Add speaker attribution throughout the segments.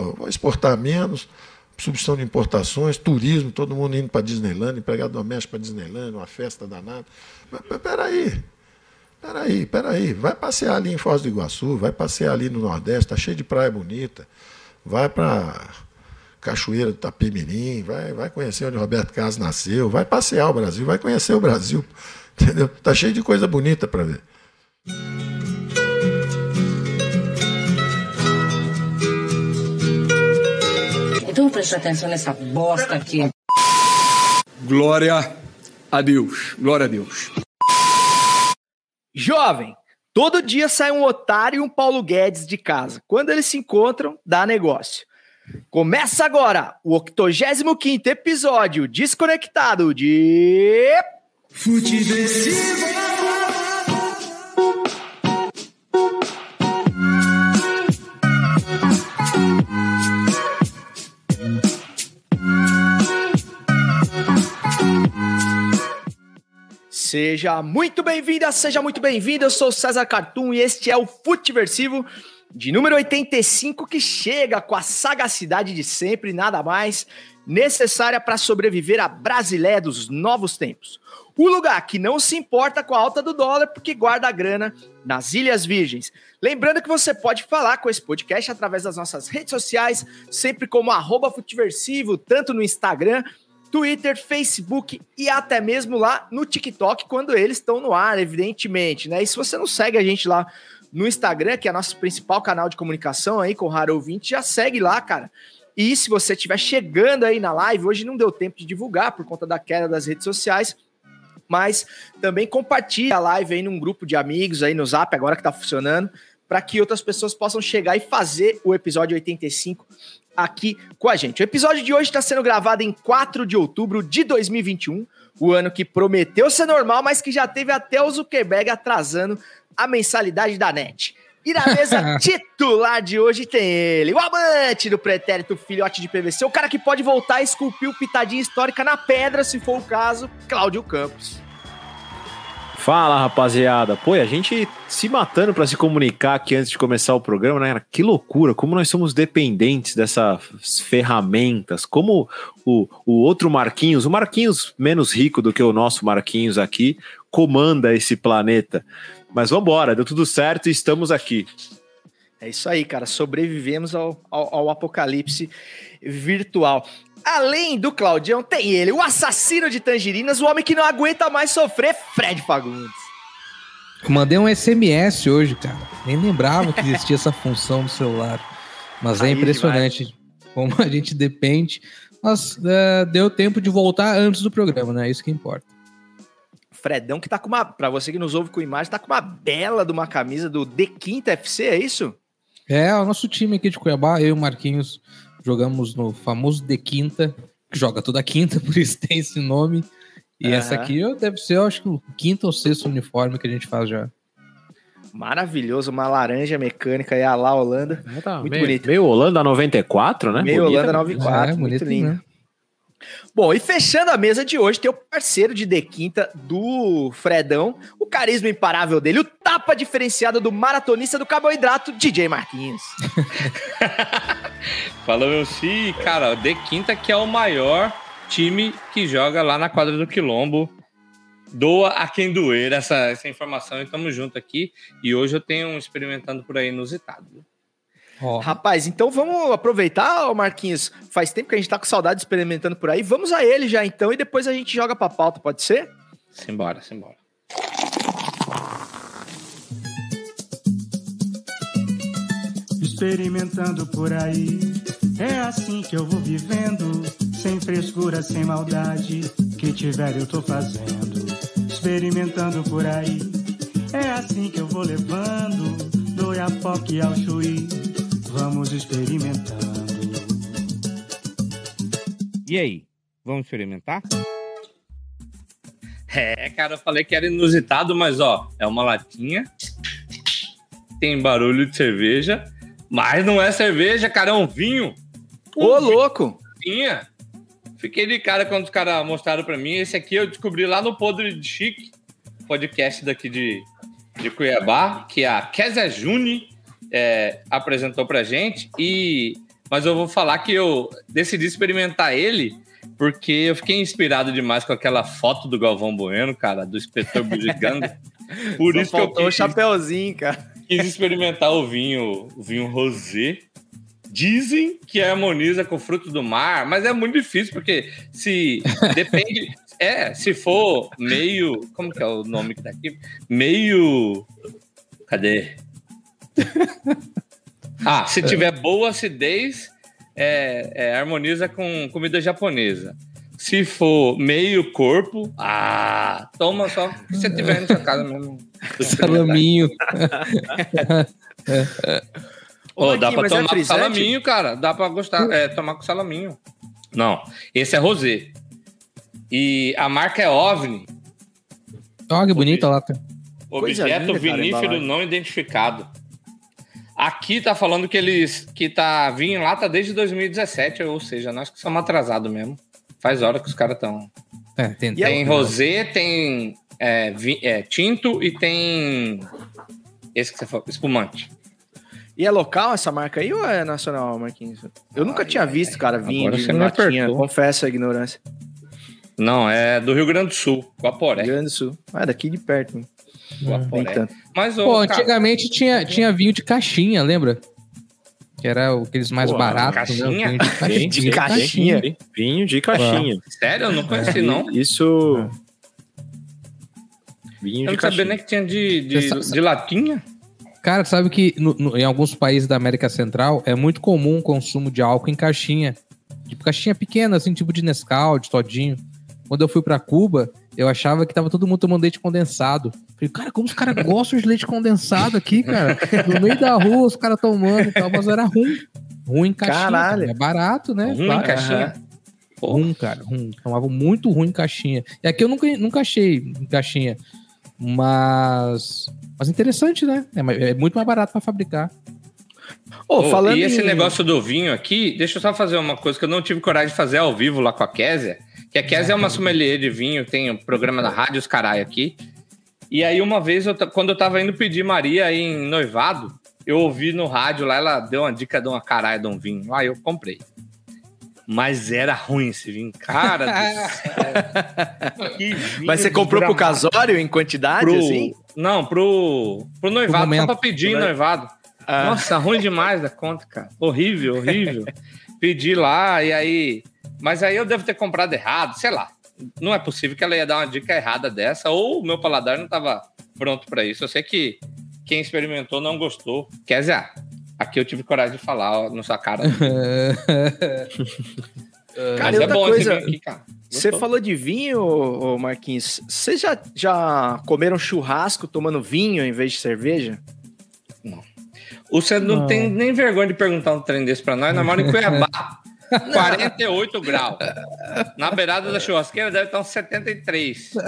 Speaker 1: Pô, vou exportar menos, substituição de importações, turismo, todo mundo indo para Disneyland, empregado doméstico para Disneyland, uma festa danada. Mas, peraí, peraí, peraí. Vai passear ali em Foz do Iguaçu, vai passear ali no Nordeste, tá cheio de praia bonita. Vai para Cachoeira do Tapemirim, vai, vai conhecer onde Roberto Carlos nasceu, vai passear o Brasil, vai conhecer o Brasil. Entendeu? Tá cheio de coisa bonita para ver.
Speaker 2: Preste atenção nessa bosta aqui.
Speaker 3: Glória a Deus. Glória a Deus.
Speaker 4: Jovem, todo dia sai um otário e um Paulo Guedes de casa. Quando eles se encontram, dá negócio. Começa agora o 85 episódio desconectado de. Futebol. Seja muito bem-vinda, seja muito bem-vindo. Eu sou César Cartoon e este é o Futeversivo de número 85 que chega com a sagacidade de sempre, nada mais necessária para sobreviver à Brasileia dos novos tempos. O lugar que não se importa com a alta do dólar porque guarda a grana nas Ilhas Virgens. Lembrando que você pode falar com esse podcast através das nossas redes sociais, sempre como arroba Futiversivo, tanto no Instagram Twitter, Facebook e até mesmo lá no TikTok, quando eles estão no ar, evidentemente, né? E se você não segue a gente lá no Instagram, que é nosso principal canal de comunicação aí com o Raro Ouvinte, já segue lá, cara. E se você estiver chegando aí na live, hoje não deu tempo de divulgar por conta da queda das redes sociais, mas também compartilhe a live aí num grupo de amigos aí no Zap, agora que tá funcionando, para que outras pessoas possam chegar e fazer o episódio 85 aqui com a gente. O episódio de hoje está sendo gravado em 4 de outubro de 2021, o ano que prometeu ser normal, mas que já teve até o Zuckerberg atrasando a mensalidade da net. E na mesa titular de hoje tem ele, o amante do pretérito filhote de PVC, o cara que pode voltar a esculpir o pitadinha histórica na pedra, se for o caso, Cláudio Campos.
Speaker 5: Fala, rapaziada. Pô, a gente se matando para se comunicar aqui antes de começar o programa, né? Que loucura, como nós somos dependentes dessas ferramentas. Como o, o outro Marquinhos, o Marquinhos menos rico do que o nosso Marquinhos aqui, comanda esse planeta. Mas vamos embora, deu tudo certo e estamos aqui.
Speaker 4: É isso aí, cara. Sobrevivemos ao, ao, ao apocalipse virtual. Além do Claudião, tem ele, o assassino de tangerinas, o homem que não aguenta mais sofrer, Fred Fagundes.
Speaker 6: Mandei um SMS hoje, cara. Nem lembrava que existia essa função no celular. Mas é Aí é impressionante demais. como a gente depende. Mas uh, deu tempo de voltar antes do programa, né? É isso que importa.
Speaker 4: Fredão que tá com uma, para você que nos ouve com imagem, tá com uma bela de uma camisa do The Quinta FC, é isso?
Speaker 6: É, o nosso time aqui de Cuiabá, eu e o Marquinhos, jogamos no famoso De Quinta, que joga toda quinta, por isso tem esse nome. E uhum. essa aqui deve ser, eu acho que o quinto ou sexto uniforme que a gente faz já.
Speaker 4: Maravilhoso, uma laranja mecânica e a lá Holanda.
Speaker 5: É, tá, muito meio, bonito. Meio Holanda 94, né?
Speaker 4: Meio Bonita, Holanda 94, é, muito lindo. Né? Bom, e fechando a mesa de hoje, tem o parceiro de De Quinta do Fredão, o carisma imparável dele, o tapa diferenciado do maratonista do carboidrato, DJ Marquinhos.
Speaker 7: Falou, meu sim, cara, o De Quinta que é o maior time que joga lá na quadra do Quilombo. Doa a quem doer essa, essa informação e tamo junto aqui. E hoje eu tenho um experimentando por aí inusitado.
Speaker 4: Oh. Rapaz, então vamos aproveitar, Marquinhos. Faz tempo que a gente tá com saudade experimentando por aí. Vamos a ele já então e depois a gente joga pra pauta, pode ser?
Speaker 7: Simbora, simbora.
Speaker 8: Experimentando por aí, é assim que eu vou vivendo, sem frescura, sem maldade, que tiver eu tô fazendo. Experimentando por aí, é assim que eu vou levando, do Iapoque ao Chuí Vamos experimentando.
Speaker 7: E aí, vamos experimentar? É, cara, eu falei que era inusitado, mas ó, é uma latinha, tem barulho de cerveja, mas não é cerveja, cara, é um vinho.
Speaker 4: Ô, louco!
Speaker 7: Vinha. Fiquei de cara quando os caras mostraram para mim. Esse aqui eu descobri lá no Podre de Chique, podcast daqui de, de Cuiabá, que a Kézia Juni é, apresentou pra gente. E mas eu vou falar que eu decidi experimentar ele porque eu fiquei inspirado demais com aquela foto do Galvão Bueno, cara, do inspetor bugiganga. Por
Speaker 4: Só
Speaker 7: isso que eu
Speaker 4: faltou o
Speaker 7: quis,
Speaker 4: chapéuzinho, cara.
Speaker 7: Quis experimentar o vinho, o vinho rosé. Dizem que harmoniza com fruto do mar, mas é muito difícil porque se depende, é, se for meio, como que é o nome que tá aqui? Meio Cadê? Ah, se tiver boa acidez, é, é, harmoniza com comida japonesa. Se for meio corpo, ah, toma só o que você tiver na sua casa mesmo.
Speaker 6: Salaminho.
Speaker 7: Ô,
Speaker 4: Ô,
Speaker 7: dá
Speaker 4: Marquinhos,
Speaker 7: pra
Speaker 4: é
Speaker 7: tomar com
Speaker 4: frisante?
Speaker 7: salaminho, cara. Dá pra gostar, é, tomar com salaminho. Não, esse é rosé. E a marca é OVNI,
Speaker 6: Olha que bonita a lata.
Speaker 7: Objeto vinífero não identificado. Aqui tá falando que eles que tá vinho em lata desde 2017, ou seja, nós que somos atrasados mesmo. Faz hora que os caras estão.
Speaker 6: É, tem,
Speaker 4: aí-
Speaker 7: Tem rosé, tem é, vi- é, tinto e tem esse que você falou, espumante.
Speaker 4: E é local essa marca aí ou é nacional, Marquinhos? Eu nunca tinha visto, cara, vinho
Speaker 7: Agora
Speaker 4: de latinha. Confesso a ignorância.
Speaker 7: Não, é do Rio Grande do Sul,
Speaker 4: Rio
Speaker 7: Guaporé.
Speaker 4: Grande do Sul. Ah, daqui de perto. hein?
Speaker 7: Guaporé. Mas o
Speaker 6: Pô,
Speaker 7: cara,
Speaker 6: antigamente tinha, tinha vinho de caixinha, lembra? Que era aqueles mais
Speaker 5: Pô,
Speaker 6: baratos.
Speaker 7: caixinha?
Speaker 6: Né? Vinho de caixinha.
Speaker 4: De caixinha.
Speaker 5: Vinho de caixinha.
Speaker 7: sério, eu não conheci não.
Speaker 5: Isso. Vinho
Speaker 7: Eu
Speaker 5: de
Speaker 7: não sabia nem que tinha de, de,
Speaker 6: sabe-
Speaker 7: de latinha.
Speaker 6: Cara, sabe que no- no- em alguns países da América Central é muito comum o consumo de álcool em caixinha. Tipo, caixinha pequena, assim, tipo de Nescau, de Todinho. Quando eu fui pra Cuba, eu achava que tava todo mundo tomando leite condensado. Falei, cara, como os caras gostam de leite condensado aqui, cara? No meio da rua, os caras tomando e tal, mas era ruim. Ruim em caixinha.
Speaker 4: Caralho.
Speaker 6: cara. É barato, né?
Speaker 7: Ruim em caixinha. Pô.
Speaker 6: Ruim, cara, ruim. Tomavam muito ruim em caixinha. E aqui eu nunca, nunca achei em caixinha. Mas. Mas interessante, né? É, é muito mais barato pra fabricar.
Speaker 4: Ô,
Speaker 7: Ô,
Speaker 4: falando
Speaker 7: e esse
Speaker 4: em-
Speaker 7: negócio do vinho aqui, deixa eu só fazer uma coisa que eu não tive coragem de fazer ao vivo lá com a Késia. Que a Késia é uma sommelier de vinho, tem um programa na rádio, os caralho aqui. E aí, uma vez, eu quando eu tava indo pedir Maria em noivado, eu ouvi no rádio lá, ela deu uma dica de uma caralho de um vinho. Aí eu comprei. Mas era ruim esse vinho. Cara do vinho
Speaker 4: Mas você comprou pro casório em quantidade,
Speaker 7: Pro-
Speaker 4: assim?
Speaker 7: Não, pro, pro noivado,
Speaker 6: momento.
Speaker 7: só pra pedir em
Speaker 4: Né?
Speaker 7: noivado.
Speaker 4: Ah.
Speaker 7: Nossa, ruim demais da conta, cara. Horrível, horrível. Pedi lá e aí. Mas aí eu devo ter comprado errado, sei lá. Não é possível que ela ia dar uma dica errada dessa, ou o meu paladar não estava pronto para isso. Eu sei que quem experimentou não gostou. Quer dizer, ah, aqui eu tive coragem de falar ó, na sua cara.
Speaker 4: Cara,
Speaker 7: Mas é bom
Speaker 4: coisa,
Speaker 7: esse aqui, cara.
Speaker 4: Você falou de vinho, ô, Marquinhos. Vocês já, já comeram churrasco tomando vinho em vez de cerveja?
Speaker 7: Você não,
Speaker 6: Não.
Speaker 7: tem nem vergonha de perguntar um trem desse pra nós. Nós moramos em Cuiabá. 48 graus. Na beirada da churrasqueira deve estar uns 73.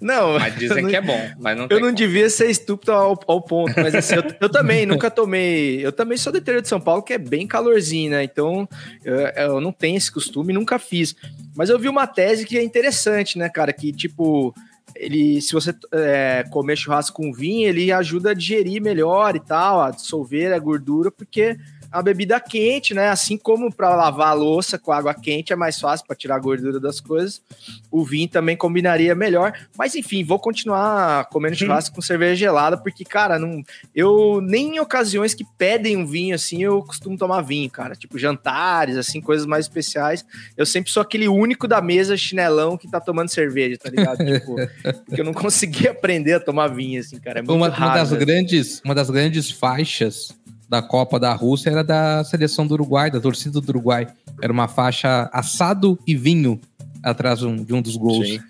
Speaker 4: Não,
Speaker 7: Mas dizem
Speaker 4: não-
Speaker 7: que é bom. Mas não
Speaker 4: Eu não
Speaker 7: como.
Speaker 4: devia ser estúpido ao, ao ponto, mas assim, eu, eu também nunca tomei. Eu também sou do interior de São Paulo, que é bem calorzinho, né? Então eu, eu não tenho esse costume, nunca fiz. Mas eu vi uma tese que é interessante, né, cara? Que tipo, ele, se você é, comer churrasco com vinho, ele ajuda a digerir melhor e tal, a dissolver a gordura, porque a bebida quente, né? Assim como para lavar a louça com água quente é mais fácil para tirar a gordura das coisas, o vinho também combinaria melhor. Mas enfim, vou continuar comendo churrasco com cerveja gelada, porque, cara, não, eu nem em ocasiões que pedem um vinho assim, eu costumo tomar vinho, cara. Tipo jantares, assim, coisas mais especiais. Eu sempre sou aquele único da mesa chinelão que tá tomando cerveja, tá ligado? tipo, porque eu não consegui aprender a tomar vinho, assim, cara. É muito
Speaker 6: Uma, uma
Speaker 4: raro,
Speaker 6: das
Speaker 4: né?
Speaker 6: grandes, uma das grandes faixas da Copa da Rússia era da seleção do Uruguai, da torcida do Uruguai. Era uma faixa assado e vinho atrás de um, de um dos gols.
Speaker 5: Sim.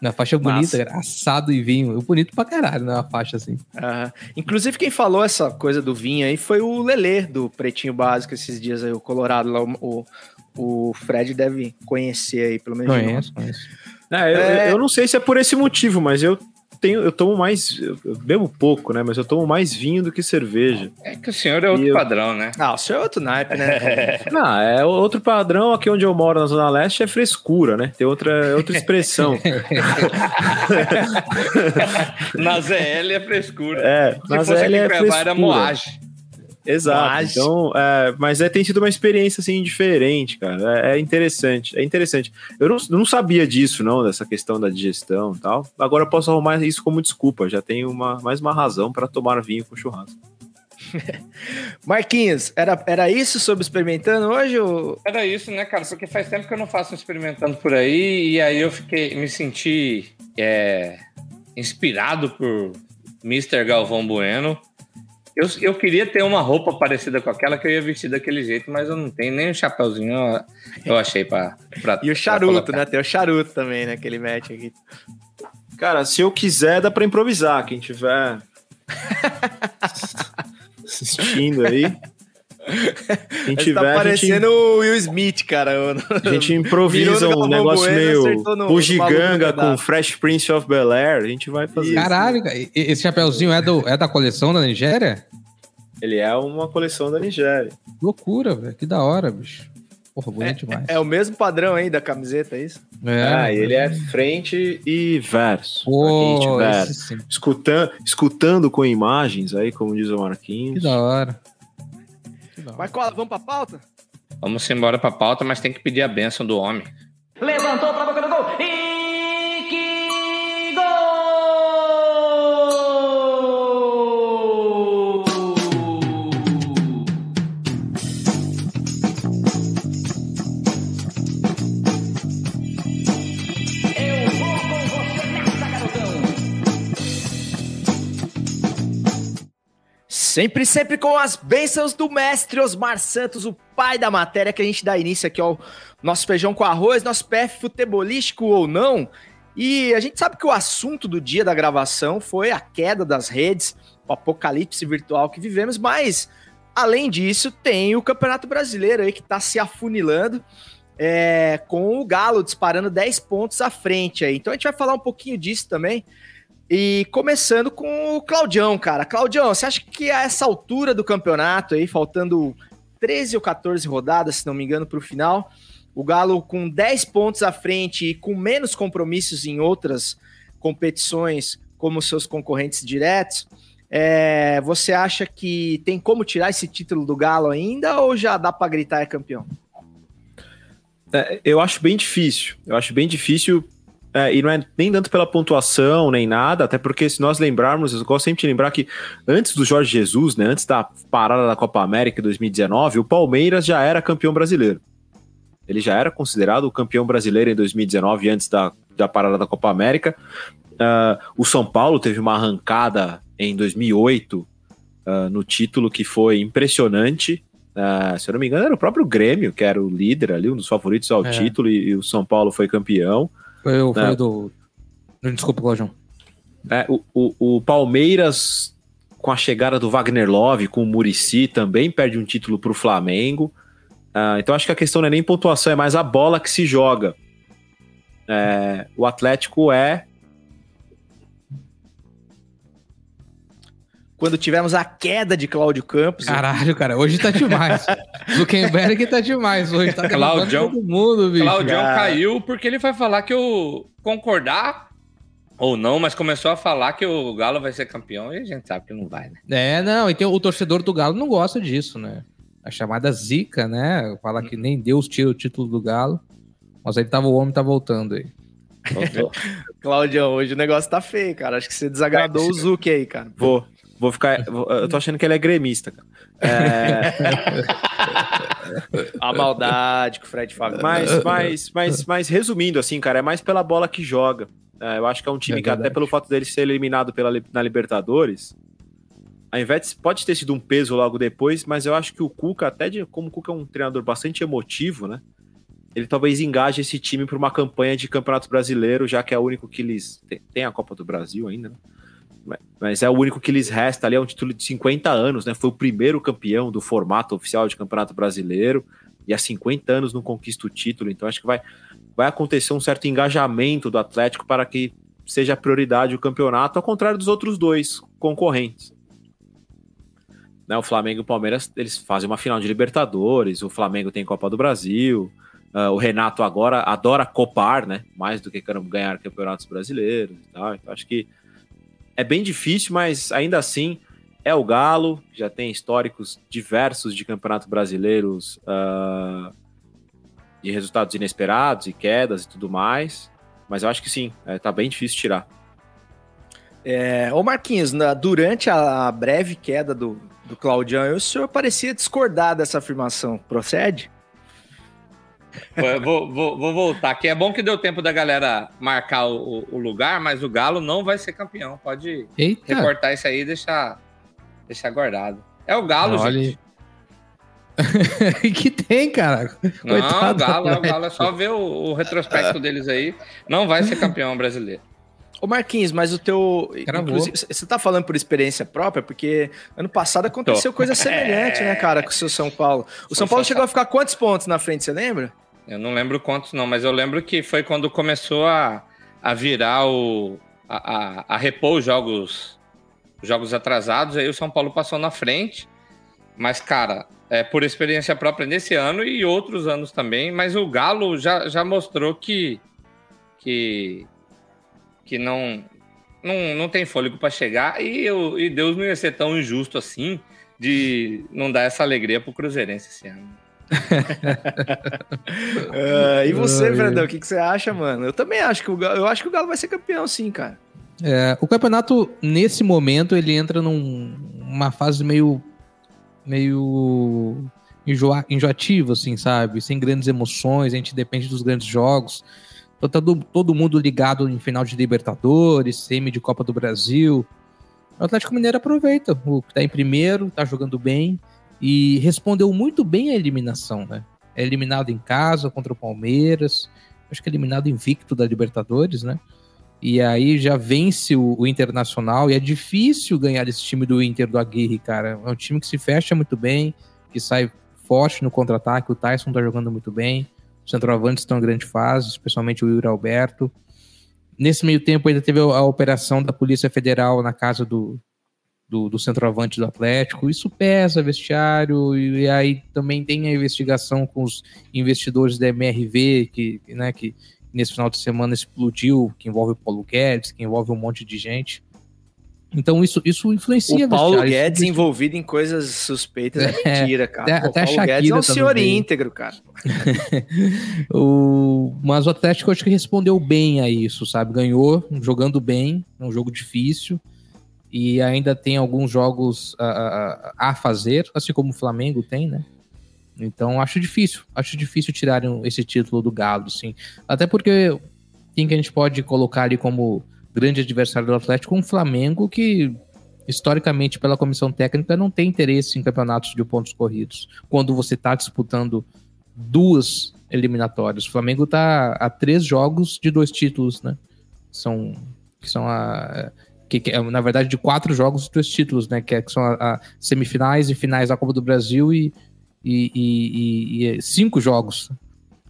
Speaker 6: Uma faixa bonita, era assado e vinho. Bonito pra caralho, né? Uma faixa assim.
Speaker 4: Inclusive, quem falou essa coisa do vinho aí foi o Lelê, do Pretinho Básico, esses dias aí, o Colorado lá. O, o Fred deve conhecer aí, pelo menos.
Speaker 6: Conheço, conheço.
Speaker 5: É, eu,
Speaker 4: É.
Speaker 5: eu não sei se é por esse motivo, mas eu tenho, eu tomo mais, eu bebo pouco, né? Mas eu tomo mais vinho do que cerveja.
Speaker 7: É que o senhor é outro
Speaker 5: eu-
Speaker 7: padrão, né?
Speaker 4: Ah, o senhor é outro naipe, né?
Speaker 5: Não, é outro padrão aqui onde eu moro na Zona Leste é frescura, né? Tem outra, outra expressão.
Speaker 7: Na ZL é frescura.
Speaker 5: É,
Speaker 7: Se
Speaker 5: na
Speaker 7: fosse
Speaker 5: ZL é
Speaker 7: era
Speaker 5: frescura.
Speaker 7: moagem.
Speaker 5: Exato.
Speaker 4: Mas-
Speaker 5: Então, é, mas é, tem sido uma experiência assim diferente, cara. É, é interessante, é interessante. Eu não, não sabia disso, não, dessa questão da digestão e tal. Agora eu posso arrumar isso como desculpa. Já tenho uma, mais uma razão para tomar vinho com churrasco.
Speaker 4: Marquinhos, era, era isso sobre experimentando hoje? Ou...
Speaker 7: Era isso, né, cara? Porque faz tempo que eu não faço um experimentando por aí e aí eu fiquei, me senti é, inspirado por Mr. Galvão Bueno. Eu, eu queria ter uma roupa parecida com aquela que eu ia vestir daquele jeito, mas eu não tenho nem um chapéuzinho eu, eu achei pra, pra
Speaker 4: E o
Speaker 7: pra
Speaker 4: charuto, né? Tem o charuto também, né? Que ele mete aqui.
Speaker 5: Cara, se eu quiser, dá para improvisar. Quem tiver assistindo aí. Quem tiver,
Speaker 4: tá
Speaker 5: a gente,
Speaker 4: parecendo o Will Smith, cara.
Speaker 5: a gente improvisa um negócio
Speaker 4: Bueno,
Speaker 5: meio bugiganga com. Fresh Prince of Bel Air. A gente vai fazer.
Speaker 6: Caralho, cara, e- esse chapeuzinho é, do, é da coleção da Nigéria?
Speaker 5: Ele é uma coleção da Nigéria.
Speaker 6: Loucura, velho. Que da hora, bicho. Porra, bonito demais.
Speaker 4: É o mesmo padrão aí da camiseta, é isso?
Speaker 5: Ah, e ele é frente e verso.
Speaker 6: Pô,
Speaker 5: escutando, escutando com imagens aí, como diz o
Speaker 6: Que
Speaker 5: Marquinhos.
Speaker 6: da hora. Da hora.
Speaker 4: Marcola, vamos pra pauta?
Speaker 7: Vamos embora pra pauta, mas tem que pedir a benção do homem.
Speaker 2: Levantou pra boca do
Speaker 4: Sempre, sempre com as bênçãos do mestre Osmar Santos, o pai da matéria, que a gente dá início aqui ao nosso feijão com arroz, nosso PF futebolístico ou não. E a gente sabe que o assunto do dia da gravação foi a queda das redes, o apocalipse virtual que vivemos, mas além disso, tem o Campeonato Brasileiro aí que tá se afunilando. é, com o Galo disparando 10 pontos à frente aí. Então a gente vai falar um pouquinho disso também. E começando com o Claudião, cara. Claudião, você acha que a essa altura do campeonato aí, faltando 13 ou 14 rodadas, se não me engano, para o final, o Galo com 10 pontos à frente e com menos compromissos em outras competições, como seus concorrentes diretos, é, você acha que tem como tirar esse título do Galo ainda ou já dá para gritar é campeão?
Speaker 5: É, eu acho bem difícil. Eu acho bem difícil. É, e não é nem tanto pela pontuação, nem nada, até porque se nós lembrarmos, eu gosto sempre de lembrar que antes do Jorge Jesus, né, antes da parada da Copa América em 2019, o Palmeiras já era campeão brasileiro. Ele já era considerado o campeão brasileiro em 2019, antes da, da parada da Copa América. Ah, o São Paulo teve uma arrancada em 2008 ah, no título que foi impressionante. Ah, se eu não me engano, era o próprio Grêmio, que era o líder ali, um dos favoritos ao
Speaker 6: É.
Speaker 5: título, e, e o São Paulo foi campeão. Não.
Speaker 6: o do. Desculpa, Claudião.
Speaker 5: É, o, o, o Palmeiras, com a chegada do Wagner Love, com o Murici, também perde um título para o Flamengo. Ah, então acho que a questão não é nem pontuação, é mais a bola que se joga. É, o Atlético é.
Speaker 4: Quando tivemos a queda de Cláudio Campos,
Speaker 6: Caralho, cara, hoje tá demais. Zuckerberg tá demais hoje. Tá
Speaker 7: Claudião-
Speaker 6: todo mundo, bicho.
Speaker 7: Claudião
Speaker 4: cara.
Speaker 7: caiu porque ele vai falar que eu concordar ou não, mas começou a falar que o Galo vai ser campeão e a gente sabe que não vai, né?
Speaker 6: É, não, e tem, o torcedor do Galo não gosta disso, né? A chamada zica, né? Fala que nem Deus tira o título do Galo. Mas aí tava, o homem tá voltando aí.
Speaker 4: Claudião, hoje o negócio tá feio, cara. Acho que você desagradou o Zuc aí, cara.
Speaker 5: Vou, vou ficar. eu tô achando que ele é gremista, cara. É,
Speaker 4: A maldade que o Fred Fábio.
Speaker 5: mas, mas, mas, mas resumindo, assim, cara, é mais pela bola que joga. É, eu acho que é um time
Speaker 6: É
Speaker 5: que, até pelo fato dele ser eliminado pela, na Libertadores, ao invés de, pode ter sido um peso logo depois, mas eu acho que o Cuca, até de, como o Cuca é um treinador bastante emotivo, né? Ele talvez engaje esse time para uma campanha de Campeonato Brasileiro, já que é o único que eles. Tem, tem a Copa do Brasil ainda, né? Mas- é o único que lhes resta ali, é um título de 50 anos, né? Foi o primeiro campeão do formato oficial de Campeonato Brasileiro e há 50 anos não conquista o título, então acho que vai, vai acontecer um certo engajamento do Atlético para que seja prioridade o campeonato, ao contrário dos outros dois concorrentes. Né, o Flamengo e o Palmeiras eles fazem uma final de Libertadores, o Flamengo tem Copa do Brasil, ah, o Renato agora adora copar, né? Mais do que ganhar campeonatos brasileiros e tal. Então acho que é bem difícil, mas ainda assim é o Galo, já tem históricos diversos de campeonato brasileiros uh, de resultados inesperados e quedas e tudo mais. Mas eu acho que sim, é, tá bem difícil tirar.
Speaker 4: É, ô Marquinhos, na, durante a breve queda do, do Claudião, o senhor parecia discordar dessa afirmação. Procede?
Speaker 7: Vou, vou, vou, voltar aqui. É bom que deu tempo da galera marcar o, o, lugar, mas o Galo não vai ser campeão. Pode Eita. recortar isso aí e deixar, deixar guardado. É o Galo, Olha. gente.
Speaker 6: que tem, cara?
Speaker 7: Não, o Galo, é o Galo. É só ver o, o retrospecto deles aí. Não vai ser campeão brasileiro.
Speaker 4: Ô Marquinhos, mas o teu. Você tá falando por experiência própria? Porque ano passado aconteceu Tô. coisa semelhante, é... né, cara, com o seu São Paulo. O São Paulo chegou a ficar quantos pontos na frente, você lembra?
Speaker 7: Eu não lembro quantos, não, mas eu lembro que foi quando começou a, a virar o. A, a, a repor os jogos, jogos atrasados, aí o São Paulo passou na frente. Mas, cara, é por experiência própria nesse ano e outros anos também, mas o Galo já, já mostrou que. que que não, não, não tem fôlego para chegar e, eu, e Deus não ia ser tão injusto assim de não dar essa alegria pro Cruzeirense esse ano.
Speaker 4: uh, e você, Fredão, o que, que você acha, mano? Eu também acho que o Galo, eu acho que o Galo vai ser campeão, sim, cara.
Speaker 6: É, o campeonato, nesse momento, ele entra numa fase meio. meio. Enjoa, enjoativo, assim, sabe? Sem grandes emoções, a gente depende dos grandes jogos. Então tá todo, todo mundo ligado em final de Libertadores, semi de Copa do Brasil. O Atlético Mineiro aproveita, o que tá em primeiro, tá jogando bem e respondeu muito bem à eliminação, né? É eliminado em casa contra o Palmeiras, acho que é eliminado invicto da Libertadores, né? E aí já vence o, o, Internacional e é difícil ganhar esse time do Inter do Aguirre, cara. É um time que se fecha muito bem, que sai forte no contra-ataque, o Tyson tá jogando muito bem. Centroavantes estão em grande fase, especialmente o Yuri Alberto. Nesse meio tempo ainda teve a operação da Polícia Federal na casa do, do, do centroavante do Atlético. Isso pesa vestiário, e, e, aí também tem a investigação com os investidores da MRV, que, né, que nesse final de semana explodiu, que envolve o Paulo Guedes, que envolve um monte de gente. Então isso, isso influencia.
Speaker 4: O Paulo Guedes isso... envolvido em coisas suspeitas é, é mentira, cara. Até, Pô, até Paulo Guedes é um senhor bem. íntegro, cara.
Speaker 6: o... Mas o Atlético acho que respondeu bem a isso, sabe? Ganhou jogando bem, um jogo difícil. E ainda tem alguns jogos a, a, a fazer, assim como o Flamengo tem, né? Então acho difícil, acho difícil tirarem esse título do Galo, sim. Até porque quem que a gente pode colocar ali como grande adversário do Atlético, um Flamengo que, historicamente, pela comissão técnica, não tem interesse em campeonatos de pontos corridos. Quando você está disputando duas eliminatórias. O Flamengo está a três jogos de dois títulos, né? São, que são a. Que, que, na verdade, de quatro jogos, dois títulos, né? Que, é, que são a, a, semifinais e finais da Copa do Brasil e, e, e, e, cinco jogos.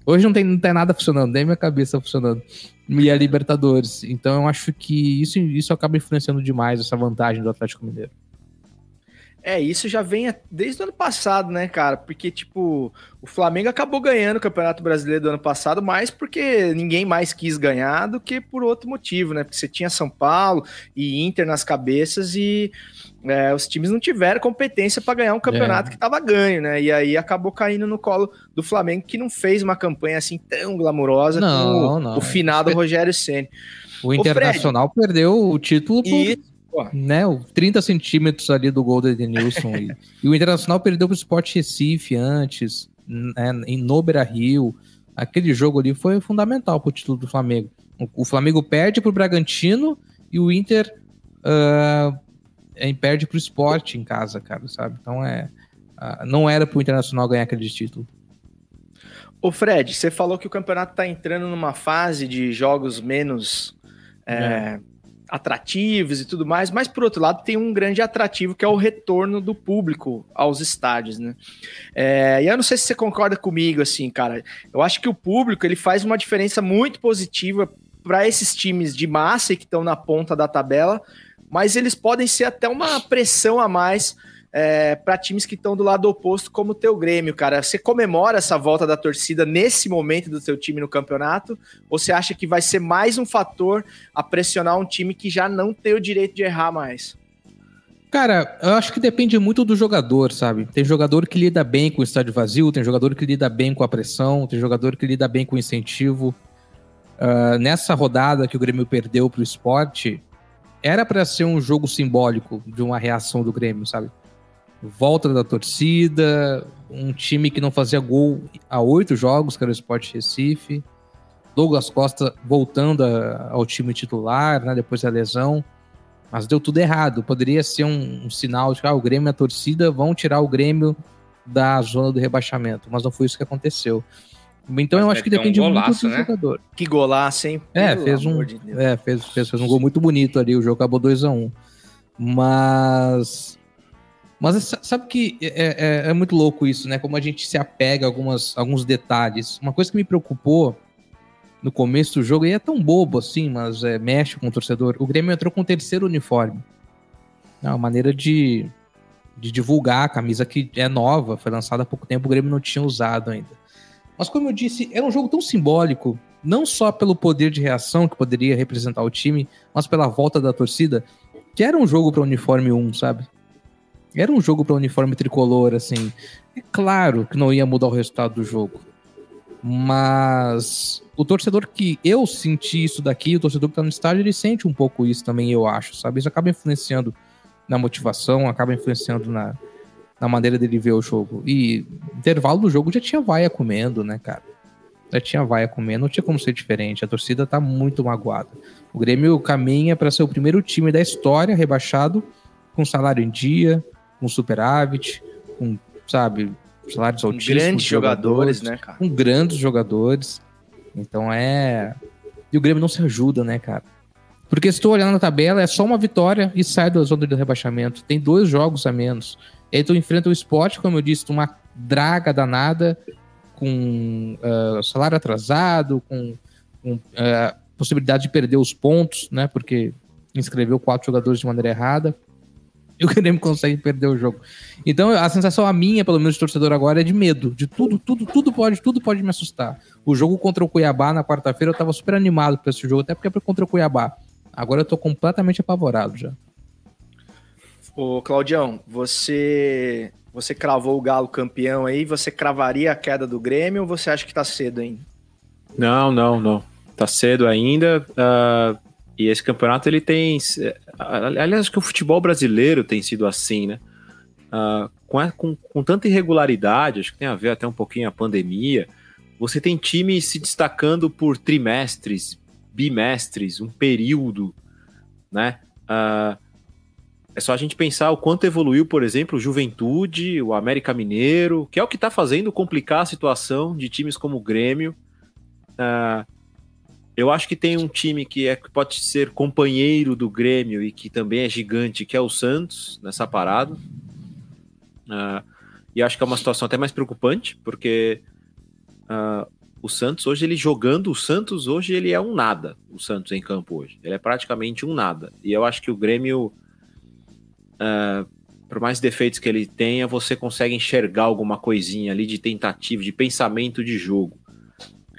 Speaker 6: Hoje não tem, não tem nada funcionando, nem minha cabeça funcionando e a Libertadores. Então eu acho que isso, isso acaba influenciando demais essa vantagem do Atlético Mineiro.
Speaker 4: É, isso já vem desde o ano passado, né, cara? Porque, tipo, o Flamengo acabou ganhando o Campeonato Brasileiro do ano passado, mais porque ninguém mais quis ganhar do que por outro motivo, né? Porque você tinha São Paulo e Inter nas cabeças e é, os times não tiveram competência para ganhar um campeonato é. que estava ganho, né? E aí acabou caindo no colo do Flamengo, que não fez uma campanha assim tão glamurosa não, como não. o finado Rogério Ceni.
Speaker 6: O Internacional Fred, perdeu o título por, e né, 30 centímetros ali do gol do Edenilson. e, e, o Internacional perdeu para o Sport Recife antes, né, em no Rio. Aquele jogo ali foi fundamental para o título do Flamengo. O, o Flamengo perde para o Bragantino e o Inter uh, perde para o Sport em casa, cara, sabe? Então é. Uh, não era para o Internacional ganhar aquele título.
Speaker 4: Ô Fred, você falou que o campeonato está entrando numa fase de jogos menos. É. Atrativos e tudo mais, mas por outro lado tem um grande atrativo que é o retorno do público aos estádios, né? É, e eu não sei se você concorda comigo, assim, cara. Eu acho que o público ele faz uma diferença muito positiva para esses times de massa que estão na ponta da tabela, mas eles podem ser até uma pressão a mais é, para times que estão do lado oposto, como o teu Grêmio, cara. Você comemora essa volta da torcida nesse momento do seu time no campeonato? Ou você acha que vai ser mais um fator a pressionar um time que já não tem o direito de errar mais?
Speaker 6: Cara, eu acho que depende muito do jogador, sabe? Tem jogador que lida bem com o estádio vazio, tem jogador que lida bem com a pressão, tem jogador que lida bem com o incentivo. Uh, nessa rodada que o Grêmio perdeu pro esporte, era para ser um jogo simbólico de uma reação do Grêmio, sabe? Volta da torcida, um time que não fazia gol há oito jogos, que era o Sport Recife. Douglas Costa voltando a, ao time titular, né, depois da lesão. Mas deu tudo errado. Poderia ser um, um sinal de que ah, o Grêmio e a torcida vão tirar o Grêmio da zona do rebaixamento. Mas não foi isso que aconteceu. Então Mas eu acho que depende um golaço, muito do né? jogador.
Speaker 4: Que golaço, hein?
Speaker 6: É, fez um, de é fez, fez, fez, um gol muito bonito ali. O jogo acabou 2 a 1 um. Mas. Mas sabe que é, é, é, muito louco isso, né? Como a gente se apega a algumas, alguns detalhes. Uma coisa que me preocupou no começo do jogo, e é tão bobo assim, mas é, mexe com o torcedor. O Grêmio entrou com o terceiro uniforme. É uma maneira de, de divulgar a camisa que é nova, foi lançada há pouco tempo, o Grêmio não tinha usado ainda. Mas como eu disse, era um jogo tão simbólico, não só pelo poder de reação que poderia representar o time, mas pela volta da torcida, que era um jogo para uniforme 1, sabe? Era um jogo para uniforme tricolor, assim. É claro que não ia mudar o resultado do jogo. Mas o torcedor que eu senti isso daqui, o torcedor que tá no estádio, ele sente um pouco isso também, eu acho, sabe? Isso acaba influenciando na motivação, acaba influenciando na, na maneira dele ver o jogo. E intervalo do jogo já tinha vaia comendo, né, cara? Já tinha vaia comendo, não tinha como ser diferente. A torcida tá muito magoada. O Grêmio caminha para ser o primeiro time da história rebaixado com salário em dia, com superávit, com, sabe, salários altíssimos.
Speaker 4: Grandes jogadores, jogadores, né, cara?
Speaker 6: Com grandes jogadores. Então é. E o Grêmio não se ajuda, né, cara? Porque se tu olhar na tabela, é só uma vitória e sai da zona de rebaixamento. Tem dois jogos a menos. E aí tu enfrenta o esporte, como eu disse, uma draga danada, com uh, salário atrasado, com, com uh, possibilidade de perder os pontos, né? Porque inscreveu quatro jogadores de maneira errada e o Grêmio consegue perder o jogo. Então, a sensação a minha, pelo menos de torcedor agora, é de medo. De tudo, tudo, tudo pode, tudo pode me assustar. O jogo contra o Cuiabá na quarta-feira eu tava super animado para esse jogo, até porque é contra o Cuiabá. Agora eu tô completamente apavorado já.
Speaker 4: Ô, Claudião, você você cravou o Galo campeão aí, você cravaria a queda do Grêmio ou você acha que tá cedo ainda?
Speaker 5: Não, não, não. Tá cedo ainda. Uh, e esse campeonato ele tem. Aliás, acho que o futebol brasileiro tem sido assim, né? Uh, com, com, com, tanta irregularidade, acho que tem a ver até um pouquinho a pandemia. Você tem times se destacando por trimestres, bimestres, um período, né? Uh, é só a gente pensar o quanto evoluiu, por exemplo, o Juventude, o América Mineiro, que é o que está fazendo complicar a situação de times como o Grêmio. Uh, eu acho que tem um time que, é, que pode ser companheiro do Grêmio e que também é gigante, que é o Santos, nessa parada. Uh, e acho que é uma situação até mais preocupante, porque uh, o Santos hoje, ele jogando, o Santos hoje ele é um nada, o Santos em campo hoje. Ele é praticamente um nada. E eu acho que o Grêmio, uh, por mais defeitos que ele tenha, você consegue enxergar alguma coisinha ali de tentativa, de pensamento de jogo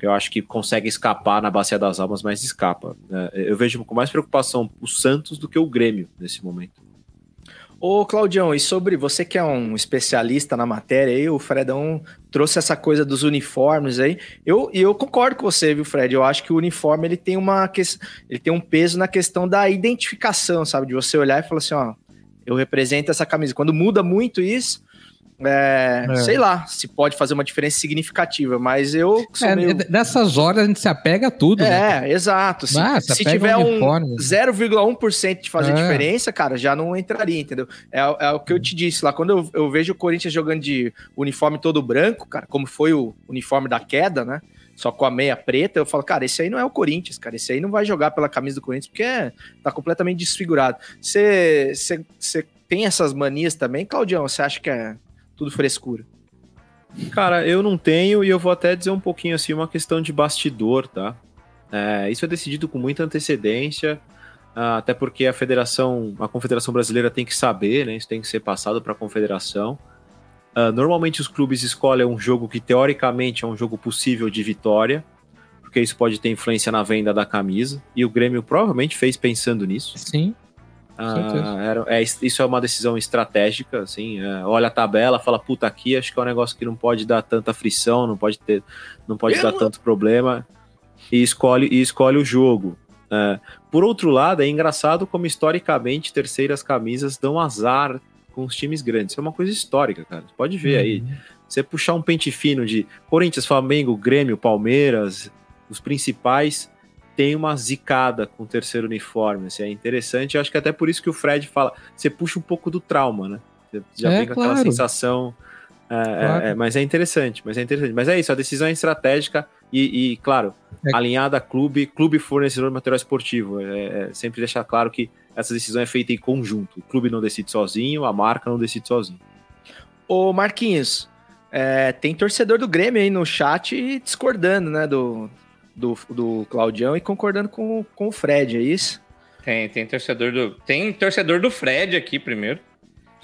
Speaker 5: eu acho que consegue escapar na Bacia das Almas, mas escapa. Né? Eu vejo com mais preocupação o Santos do que o Grêmio nesse momento.
Speaker 4: Ô, Claudião, e sobre você que é um especialista na matéria aí, o Fredão trouxe essa coisa dos uniformes aí. Eu, eu concordo com você, viu, Fred? Eu acho que o uniforme ele tem uma ele tem um peso na questão da identificação, sabe? De você olhar e falar assim, ó, eu represento essa camisa. Quando muda muito isso, é, é. Sei lá se pode fazer uma diferença significativa, mas eu.
Speaker 6: É, meio... Nessas horas a gente se apega a tudo.
Speaker 4: É, né, exato. Se, ah, se tiver um 0,1% de fazer é. diferença, cara, já não entraria, entendeu? É, é, o que eu te disse lá. Quando eu, eu vejo o Corinthians jogando de uniforme todo branco, cara, como foi o uniforme da queda, né? Só com a meia preta, eu falo, cara, esse aí não é o Corinthians, cara. Esse aí não vai jogar pela camisa do Corinthians porque tá completamente desfigurado. Você tem essas manias também, Claudião? Você acha que é tudo frescura?
Speaker 5: Cara, eu não tenho e eu vou até dizer um pouquinho assim, uma questão de bastidor, tá? É, isso é decidido com muita antecedência, uh, até porque a federação, a confederação brasileira tem que saber, né? Isso tem que ser passado para a confederação. Uh, normalmente os clubes escolhem um jogo que teoricamente é um jogo possível de vitória, porque isso pode ter influência na venda da camisa, e o Grêmio provavelmente fez pensando nisso.
Speaker 6: Sim.
Speaker 5: Ah, era, é, isso é uma decisão estratégica, assim. é, olha a tabela, fala, puta, aqui acho que é um negócio que não pode dar tanta frição, não pode ter, não pode dar tanto problema, e escolhe, e escolhe o jogo. É, por outro lado, é engraçado como historicamente terceiras camisas dão azar com os times grandes. Isso é uma coisa histórica, cara. Você pode ver aí. Você puxar um pente fino de Corinthians, Flamengo, Grêmio, Palmeiras, os principais, tem uma zicada com o terceiro uniforme. Assim, é interessante. Eu acho que até por isso que o Fred fala. Você puxa um pouco do trauma, né? Você já
Speaker 6: É,
Speaker 5: vem com aquela
Speaker 6: claro.
Speaker 5: sensação. é, é,
Speaker 6: Claro.
Speaker 5: é, mas é interessante, mas é interessante. Mas é isso, a decisão é estratégica e, e, claro,
Speaker 6: É.
Speaker 5: alinhada a clube, clube fornecedor de material esportivo. É, é sempre deixar claro que essa decisão é feita em conjunto. O clube não decide sozinho, a marca não decide sozinho.
Speaker 4: Ô, Marquinhos, é, tem torcedor do Grêmio aí no chat discordando, né, do, do, do Claudião e concordando com, com o Fred, é isso?
Speaker 7: Tem, tem torcedor do. Tem torcedor do Fred aqui primeiro.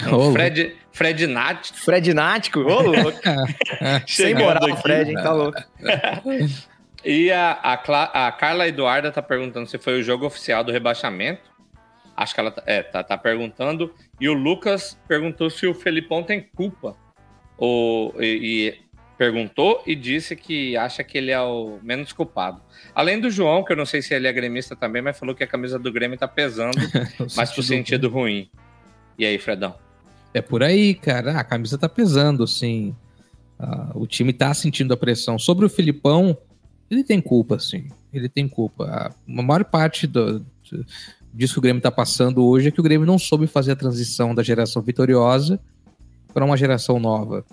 Speaker 6: Louco.
Speaker 7: Fred, Fred Nat.
Speaker 4: Fred Nático, ô, louco. Sem moral,
Speaker 7: aqui.
Speaker 4: Fred, hein, tá louco.
Speaker 7: E a, a, Cla- a Carla Eduarda tá perguntando se foi o jogo oficial do rebaixamento. Acho que ela tá, é, tá, tá perguntando. E o Lucas perguntou se o Felipão tem culpa. Ou, e, e perguntou e disse que acha que ele é o menos culpado. Além do João, que eu não sei se ele é gremista também, mas falou que a camisa do Grêmio tá pesando, mas pro sentido ruim. E aí, Fredão?
Speaker 6: É por aí, cara. Ah, a camisa tá pesando, assim. Ah, o time tá sentindo a pressão. Sobre o Filipão, ele tem culpa, sim. Ele tem culpa. A maior parte do, do- disso que o Grêmio tá passando hoje é que o Grêmio não soube fazer a transição da geração vitoriosa para uma geração nova.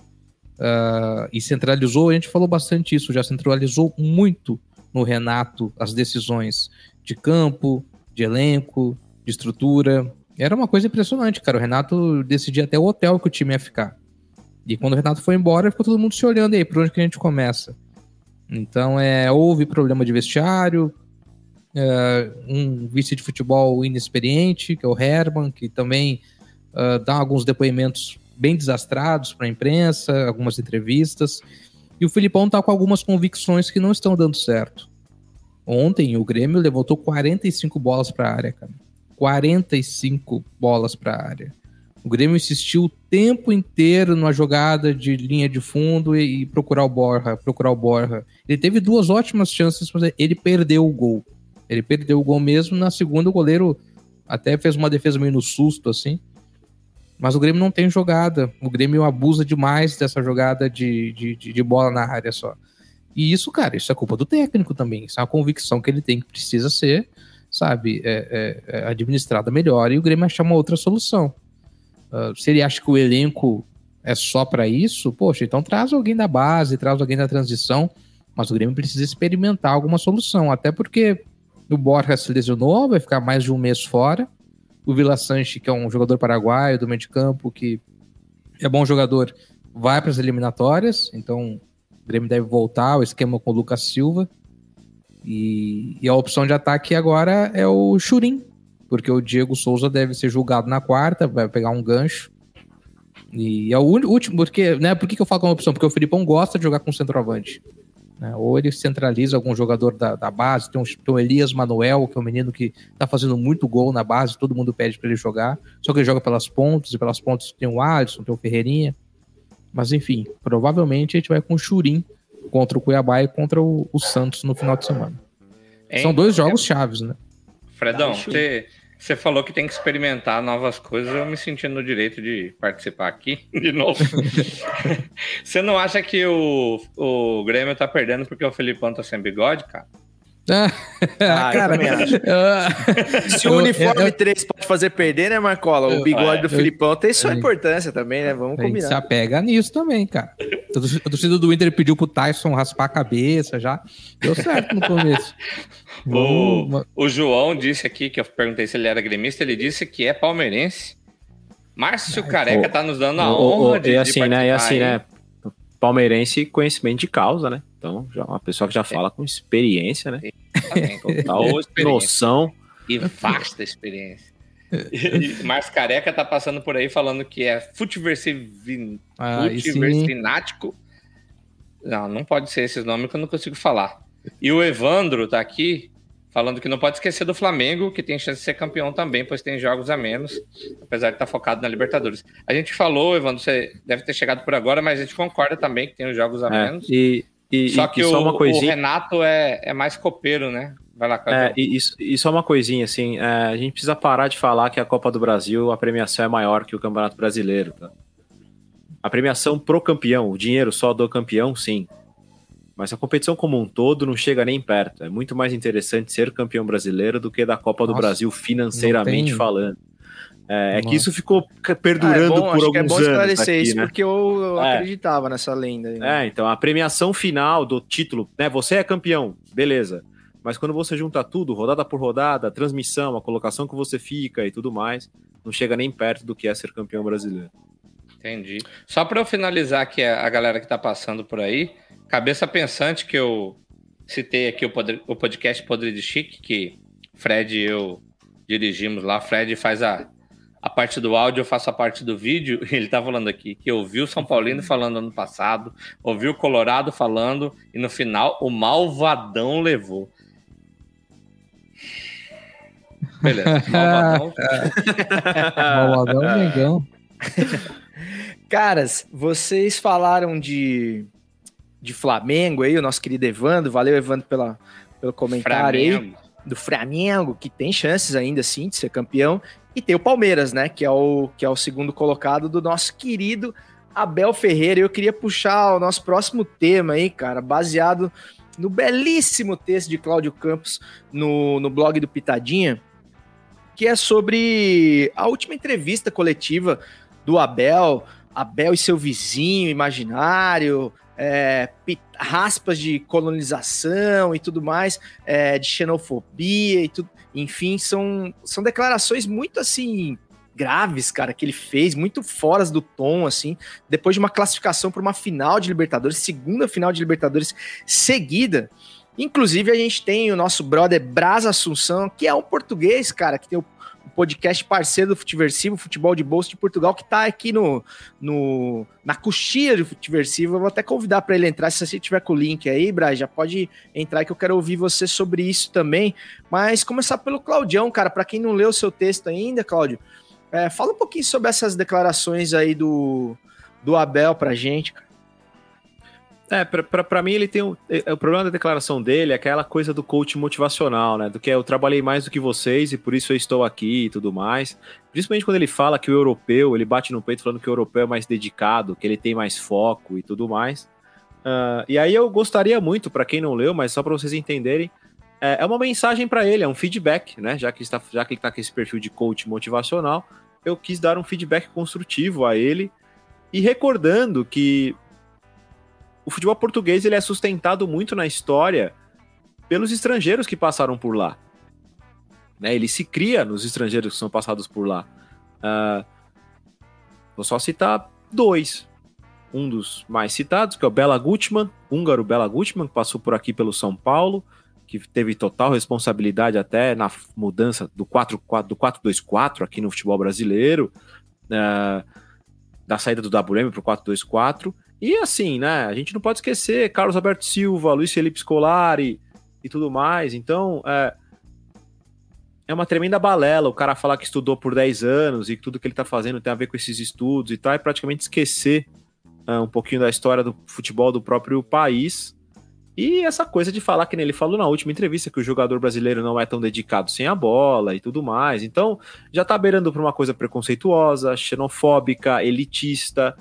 Speaker 6: Ah, e centralizou, a gente falou bastante isso, já centralizou muito no Renato as decisões de campo, de elenco, de estrutura. Era uma coisa impressionante, cara. O Renato decidia até o hotel que o time ia ficar. E quando o Renato foi embora, ficou todo mundo se olhando aí, por onde que a gente começa? Então, é, houve problema de vestiário, é, um vice de futebol inexperiente, que é o Herman, que também ah, dá alguns depoimentos bem desastrados para a imprensa, algumas entrevistas. E o Filipão tá com algumas convicções que não estão dando certo. Ontem o Grêmio levantou 45 bolas para a área, cara. 45 bolas para a área. O Grêmio insistiu o tempo inteiro numa jogada de linha de fundo e, e procurar o Borja, procurar o Borja. Ele teve duas ótimas chances, mas ele perdeu o gol. Ele perdeu o gol mesmo. Na segunda, o goleiro até fez uma defesa meio no susto, assim. Mas o Grêmio não tem jogada. O Grêmio abusa demais dessa jogada de, de, de, de bola na área só. E isso, cara, isso é culpa do técnico também. Isso é uma convicção que ele tem que precisa ser, sabe, é, é, é administrada melhor e o Grêmio achar uma outra solução. Uh, se ele acha que o elenco é só para isso, poxa, então traz alguém da base, traz alguém da transição, mas o Grêmio precisa experimentar alguma solução, até porque o Borja se lesionou, vai ficar mais de um mês fora. O Vila Sanche, que é um jogador paraguaio do meio de campo, que é bom jogador, vai para as eliminatórias, então o Grêmio deve voltar ao esquema com o Lucas Silva. E, e a opção de ataque agora é o Churin, porque o Diego Souza deve ser julgado na quarta, vai pegar um gancho. E é o último, porque, né, por que, que eu falo que é opção? Porque o Filipão gosta de jogar com centroavante. Né? Ou ele centraliza algum jogador da, da base, tem, um, tem o Elias Manuel, que é um menino que tá fazendo muito gol na base, todo mundo pede para ele jogar, só que ele joga pelas pontas, e pelas pontas tem o Alisson, tem o Ferreirinha. Mas enfim, provavelmente a gente vai com o Churim contra o Cuiabá e contra o, o Santos no final de semana.
Speaker 7: Hein?
Speaker 6: São dois jogos chaves, né?
Speaker 7: Fredão, você você falou que tem que experimentar novas coisas, eu me sentindo no direito de participar aqui de novo. você não acha que o, o Grêmio tá perdendo porque o Felipão tá sem bigode, cara?
Speaker 4: Ah, eu também acho. Se o
Speaker 6: Eu-
Speaker 4: uniforme
Speaker 6: eu-
Speaker 4: 3 pode fazer perder, né, Marcola? O bigode
Speaker 7: é,
Speaker 4: do
Speaker 6: eu-
Speaker 4: Filipão tem sua
Speaker 6: eu-
Speaker 4: importância também, né? Vamos
Speaker 6: gente se
Speaker 4: combinar.
Speaker 6: apega nisso também, cara. A torcida- a torcida do Inter pediu pro Tyson raspar a cabeça já. Deu certo no começo.
Speaker 7: O, o João disse aqui, que eu perguntei se ele era gremista, ele disse que é palmeirense. Márcio Careca tá nos dando a honra de,
Speaker 5: e
Speaker 7: de
Speaker 5: assim, né? E
Speaker 7: participar
Speaker 5: assim, né? Palmeirense, conhecimento de causa, né? Então, já é uma pessoa que já fala com experiência, né? Total noção.
Speaker 7: E vasta experiência. E Márcio Careca tá passando por aí falando que é
Speaker 6: Ah,
Speaker 7: futiversinático. Não, não pode ser esses nomes que eu não consigo falar. E o Evandro tá aqui falando que não pode esquecer do Flamengo, que tem chance de ser campeão também, pois tem jogos a menos, apesar de estar focado na Libertadores. A gente falou, Evandro, você deve ter chegado por agora, mas a gente concorda também que tem os jogos a
Speaker 5: É,
Speaker 7: menos.
Speaker 5: e, e,
Speaker 7: Só que
Speaker 5: e
Speaker 7: o,
Speaker 5: só
Speaker 7: o
Speaker 5: coisinha.
Speaker 7: Renato é, é mais copeiro, né? Vai lá,
Speaker 5: É, e, isso- e só uma coisinha, assim, é, a gente precisa parar de falar que a Copa do Brasil, a premiação é maior que o Campeonato Brasileiro. tá? A premiação pro campeão, o dinheiro só do campeão, sim. Mas a competição como um todo não chega nem perto. É muito mais interessante ser campeão brasileiro do que da Copa do
Speaker 6: Nossa,
Speaker 5: Brasil financeiramente falando. É, é que isso ficou ca-
Speaker 4: Ah, é
Speaker 5: perdurando
Speaker 4: bom,
Speaker 5: por
Speaker 4: acho
Speaker 5: alguns
Speaker 4: que é bom
Speaker 5: anos
Speaker 4: esclarecer
Speaker 5: aqui,
Speaker 4: isso,
Speaker 5: né?
Speaker 4: porque eu, eu
Speaker 5: É.
Speaker 4: acreditava nessa lenda. aí, né?
Speaker 5: É, então a premiação final do título, né? Você é campeão, beleza. Mas quando você junta tudo, rodada por rodada, a transmissão, a colocação que você fica e tudo mais, não chega nem perto do que é ser campeão brasileiro.
Speaker 7: Entendi. Só para eu finalizar aqui a, a galera que tá passando por aí, cabeça pensante que eu citei aqui o, podre- o podcast Podre de Chique, que Fred e eu dirigimos lá. Fred faz a, a parte do áudio, eu faço a parte do vídeo. E ele tá falando aqui que ouviu o São Paulino falando ano passado, ouviu o Colorado falando, e no final o Malvadão levou. Beleza, Malvadão.
Speaker 6: Malvadão é Mengão.
Speaker 4: Caras, vocês falaram de, de Flamengo aí, o nosso querido Evandro. Valeu, Evandro, pela, pelo comentário aí.
Speaker 7: Flamengo.
Speaker 4: Do Flamengo, que tem chances ainda sim de ser campeão. E tem o Palmeiras, né? Que é o, que é o segundo colocado do nosso querido Abel Ferreira. Eu queria puxar o nosso próximo tema aí, cara, baseado no belíssimo texto de Cláudio Campos no, no blog do Pitadinha, que é sobre a última entrevista coletiva do Abel, Abel e seu vizinho imaginário, é, raspas de colonização e tudo mais, é, de xenofobia e tudo. Enfim, são, são declarações muito assim graves, cara, que ele fez, muito fora do tom, assim, depois de uma classificação para uma final de Libertadores, segunda final de Libertadores seguida. Inclusive, a gente tem o nosso brother Braz Assunção, que é um português, cara, que tem o podcast parceiro do Futiversivo, Futebol de Bolsa de Portugal, que tá aqui no, no na coxinha do Futiversivo. Eu vou até convidar para ele entrar, se você tiver com o link aí, Braz, já pode entrar que eu quero ouvir você sobre isso também. Mas começar pelo Claudião, cara, para quem não leu o seu texto ainda, Cláudio, é, fala um pouquinho sobre essas declarações aí do, do Abel pra gente, cara.
Speaker 5: É, pra, mim ele tem um. é, O problema da declaração dele é aquela coisa do coach motivacional, né? Do que eu trabalhei mais do que vocês e por isso eu estou aqui e tudo mais. Principalmente quando ele fala que o europeu, ele bate no peito falando que o europeu é mais dedicado, que ele tem mais foco e tudo mais. Ah, e aí eu gostaria muito, pra quem não leu, mas só pra vocês entenderem, é, é uma mensagem pra ele, é um feedback, né? Já que, está, já que ele tá com esse perfil de coach motivacional, eu quis dar um feedback construtivo a ele e recordando que o futebol português ele é sustentado muito na história pelos estrangeiros que passaram por lá. Né? Ele se cria nos estrangeiros que são passados por lá. Ah, vou só citar dois. Um dos mais citados, que é o Bela Gutmann, húngaro Bela Gutmann, que passou por aqui pelo São Paulo, que teve total responsabilidade até na mudança do 4-4 do 4-2-4 aqui no futebol brasileiro, ah, da saída do WM para o 4-2-4. E assim, né? A gente não pode esquecer Carlos Alberto Silva, Luiz Felipe Scolari e tudo mais. Então, é, é uma tremenda balela o cara falar que estudou por 10 anos e que tudo que ele tá fazendo tem a ver com esses estudos e tal, praticamente esquecer é, um pouquinho da história do futebol do próprio país. E essa coisa de falar que nem ele falou na última entrevista que o jogador brasileiro não é tão dedicado sem a bola e tudo mais. Então, já tá beirando pra uma coisa preconceituosa, xenofóbica, elitista,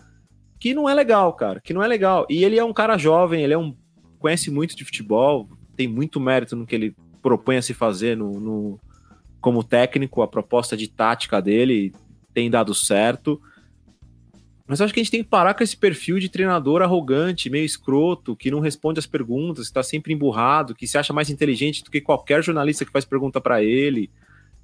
Speaker 5: que não é legal, cara, que não é legal. E ele é um cara jovem, ele é um conhece muito de futebol, tem muito mérito no que ele propõe a se fazer no, no como técnico, a proposta de tática dele tem dado certo. Mas acho que a gente tem que parar com esse perfil de treinador arrogante, meio escroto, que não responde as perguntas, que está sempre emburrado, que se acha mais inteligente do que qualquer jornalista que faz pergunta para ele.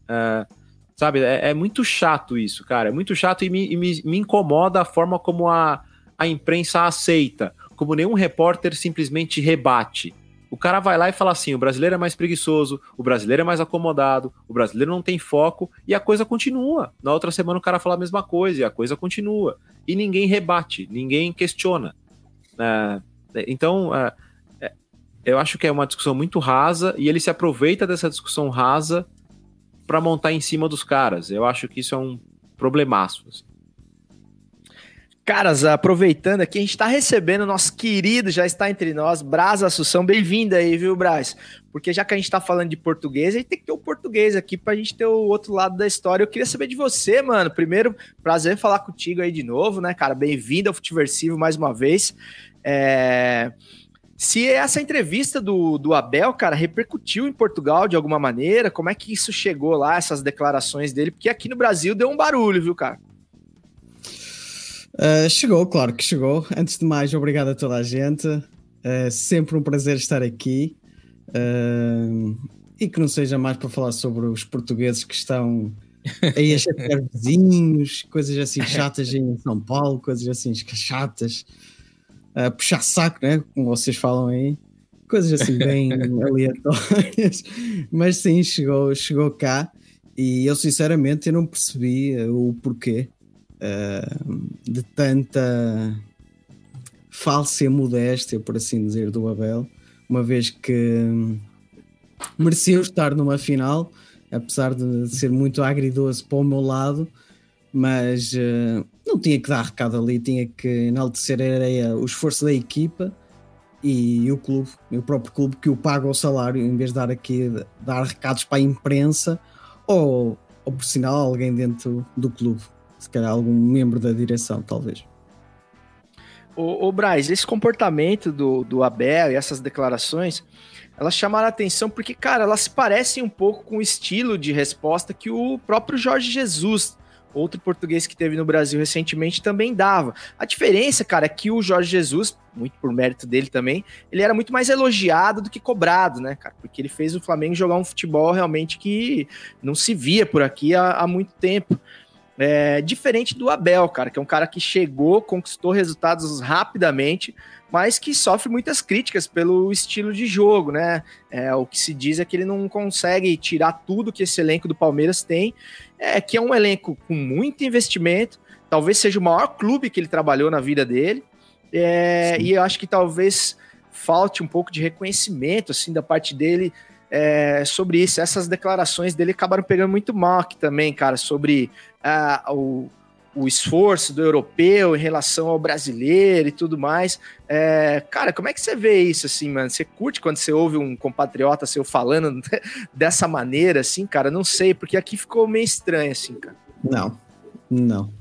Speaker 5: É, sabe, é, é, muito chato isso, cara. É muito chato e me, e me, me incomoda a forma como a, a imprensa aceita, como nenhum repórter simplesmente rebate. O cara vai lá e fala assim: o brasileiro é mais preguiçoso, o brasileiro é mais acomodado, o brasileiro não tem foco, e a coisa continua. Na outra semana o cara fala a mesma coisa e a coisa continua. E ninguém rebate, ninguém questiona. É, então, é, eu acho que é uma discussão muito rasa e ele se aproveita dessa discussão rasa para montar em cima dos caras. Eu acho que isso é um problemaço. assim.
Speaker 4: Caras, aproveitando aqui, a gente está recebendo nosso querido, já está entre nós, Braz Assunção. Bem-vindo aí, viu, Braz? Porque já que a gente está falando de português, a gente tem que ter o português aqui para a gente ter o outro lado da história. Eu queria saber de você, mano. Primeiro, prazer falar contigo aí de novo, né, cara? Bem-vindo ao Futiversivo mais uma vez. É... Se essa entrevista do, do Abel, cara, repercutiu em Portugal de alguma maneira, como é que isso chegou lá, essas declarações dele? Porque aqui no Brasil deu um barulho, viu, cara?
Speaker 9: Uh, chegou, claro que chegou. Antes de mais, obrigado a toda a gente. Uh, sempre um prazer estar aqui. Uh, e que não seja mais para falar sobre os portugueses que estão aí a chatear vizinhos, coisas assim chatas em São Paulo, coisas assim chatas. Uh, puxar saco, né? Como vocês falam aí. Coisas assim bem aleatórias. Mas sim, chegou, chegou cá. E eu sinceramente eu não percebi o porquê uh, de tanta falsa modéstia, por assim dizer, do Abel, uma vez que mereceu estar numa final, apesar de ser muito agridoce para o meu lado, mas uh, não tinha que dar recado ali, tinha que enaltecer a, o esforço da equipa e o clube, o próprio clube que o paga o salário, em vez de dar aqui dar recados para a imprensa ou, ou por sinal alguém dentro do clube se calhar algum membro da direção, talvez.
Speaker 4: O, o Braz, esse comportamento do, do Abel e essas declarações, elas chamaram a atenção porque, cara, elas parecem um pouco com o estilo de resposta que o próprio Jorge Jesus, outro português que teve no Brasil recentemente, também dava. A diferença, cara, é que o Jorge Jesus, muito por mérito dele também, ele era muito mais elogiado do que cobrado, né, cara? Porque ele fez o Flamengo jogar um futebol realmente que não se via por aqui há, há muito tempo. É, diferente do Abel, cara, que é um cara que chegou, conquistou resultados rapidamente, mas que sofre muitas críticas pelo estilo de jogo, né? É, o que se diz é que ele não consegue tirar tudo que esse elenco do Palmeiras tem, é que é um elenco com muito investimento, talvez seja o maior clube que ele trabalhou na vida dele, é, e eu acho que talvez falte um pouco de reconhecimento assim da parte dele é, sobre isso. Essas declarações dele acabaram pegando muito mal aqui também, cara, sobre uh, o, o esforço do europeu em relação ao brasileiro e tudo mais. É, cara, como é que você vê isso, assim, mano? Você curte quando você ouve um compatriota seu falando dessa maneira, assim, cara? Não sei, porque aqui ficou meio estranho, assim, cara.
Speaker 9: Não, não.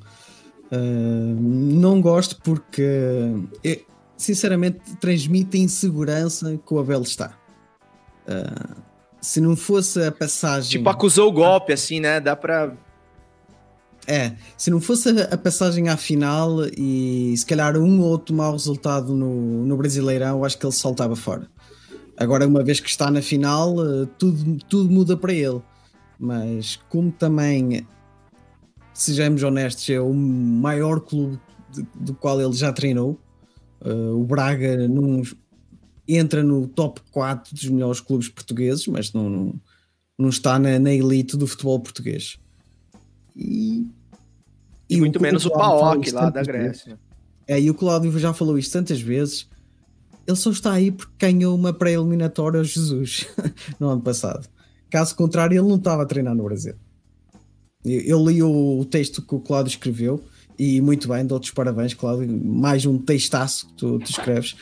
Speaker 9: Uh, não gosto porque, sinceramente, transmite insegurança que o Abel está. Uh, se não fosse a passagem.
Speaker 4: Tipo, acusou o golpe, assim, né? Dá pra.
Speaker 9: É, se não fosse a passagem à final e se calhar um ou outro mau resultado no, no Brasileirão, eu acho que ele saltava fora. Agora, uma vez que está na final, ah, tudo, tudo muda para ele. Mas, como também, sejamos honestos, é o maior clube do qual ele já treinou, uh, o Braga, num, entra no top 4 dos melhores clubes portugueses, mas não, não, não está na, na, elite do futebol português.
Speaker 4: E, e muito o, menos o, o PAOK lá da Grécia.
Speaker 9: É, e o Cláudio já falou isto tantas vezes. Ele só está aí porque ganhou uma pré-eliminatória ao Jesus no ano passado. Caso contrário, ele não estava a treinar no Brasil. Eu, eu li o, o texto que o Cláudio escreveu e muito bem, dou-te os parabéns, Cláudio. Mais um textaço que tu, tu escreves.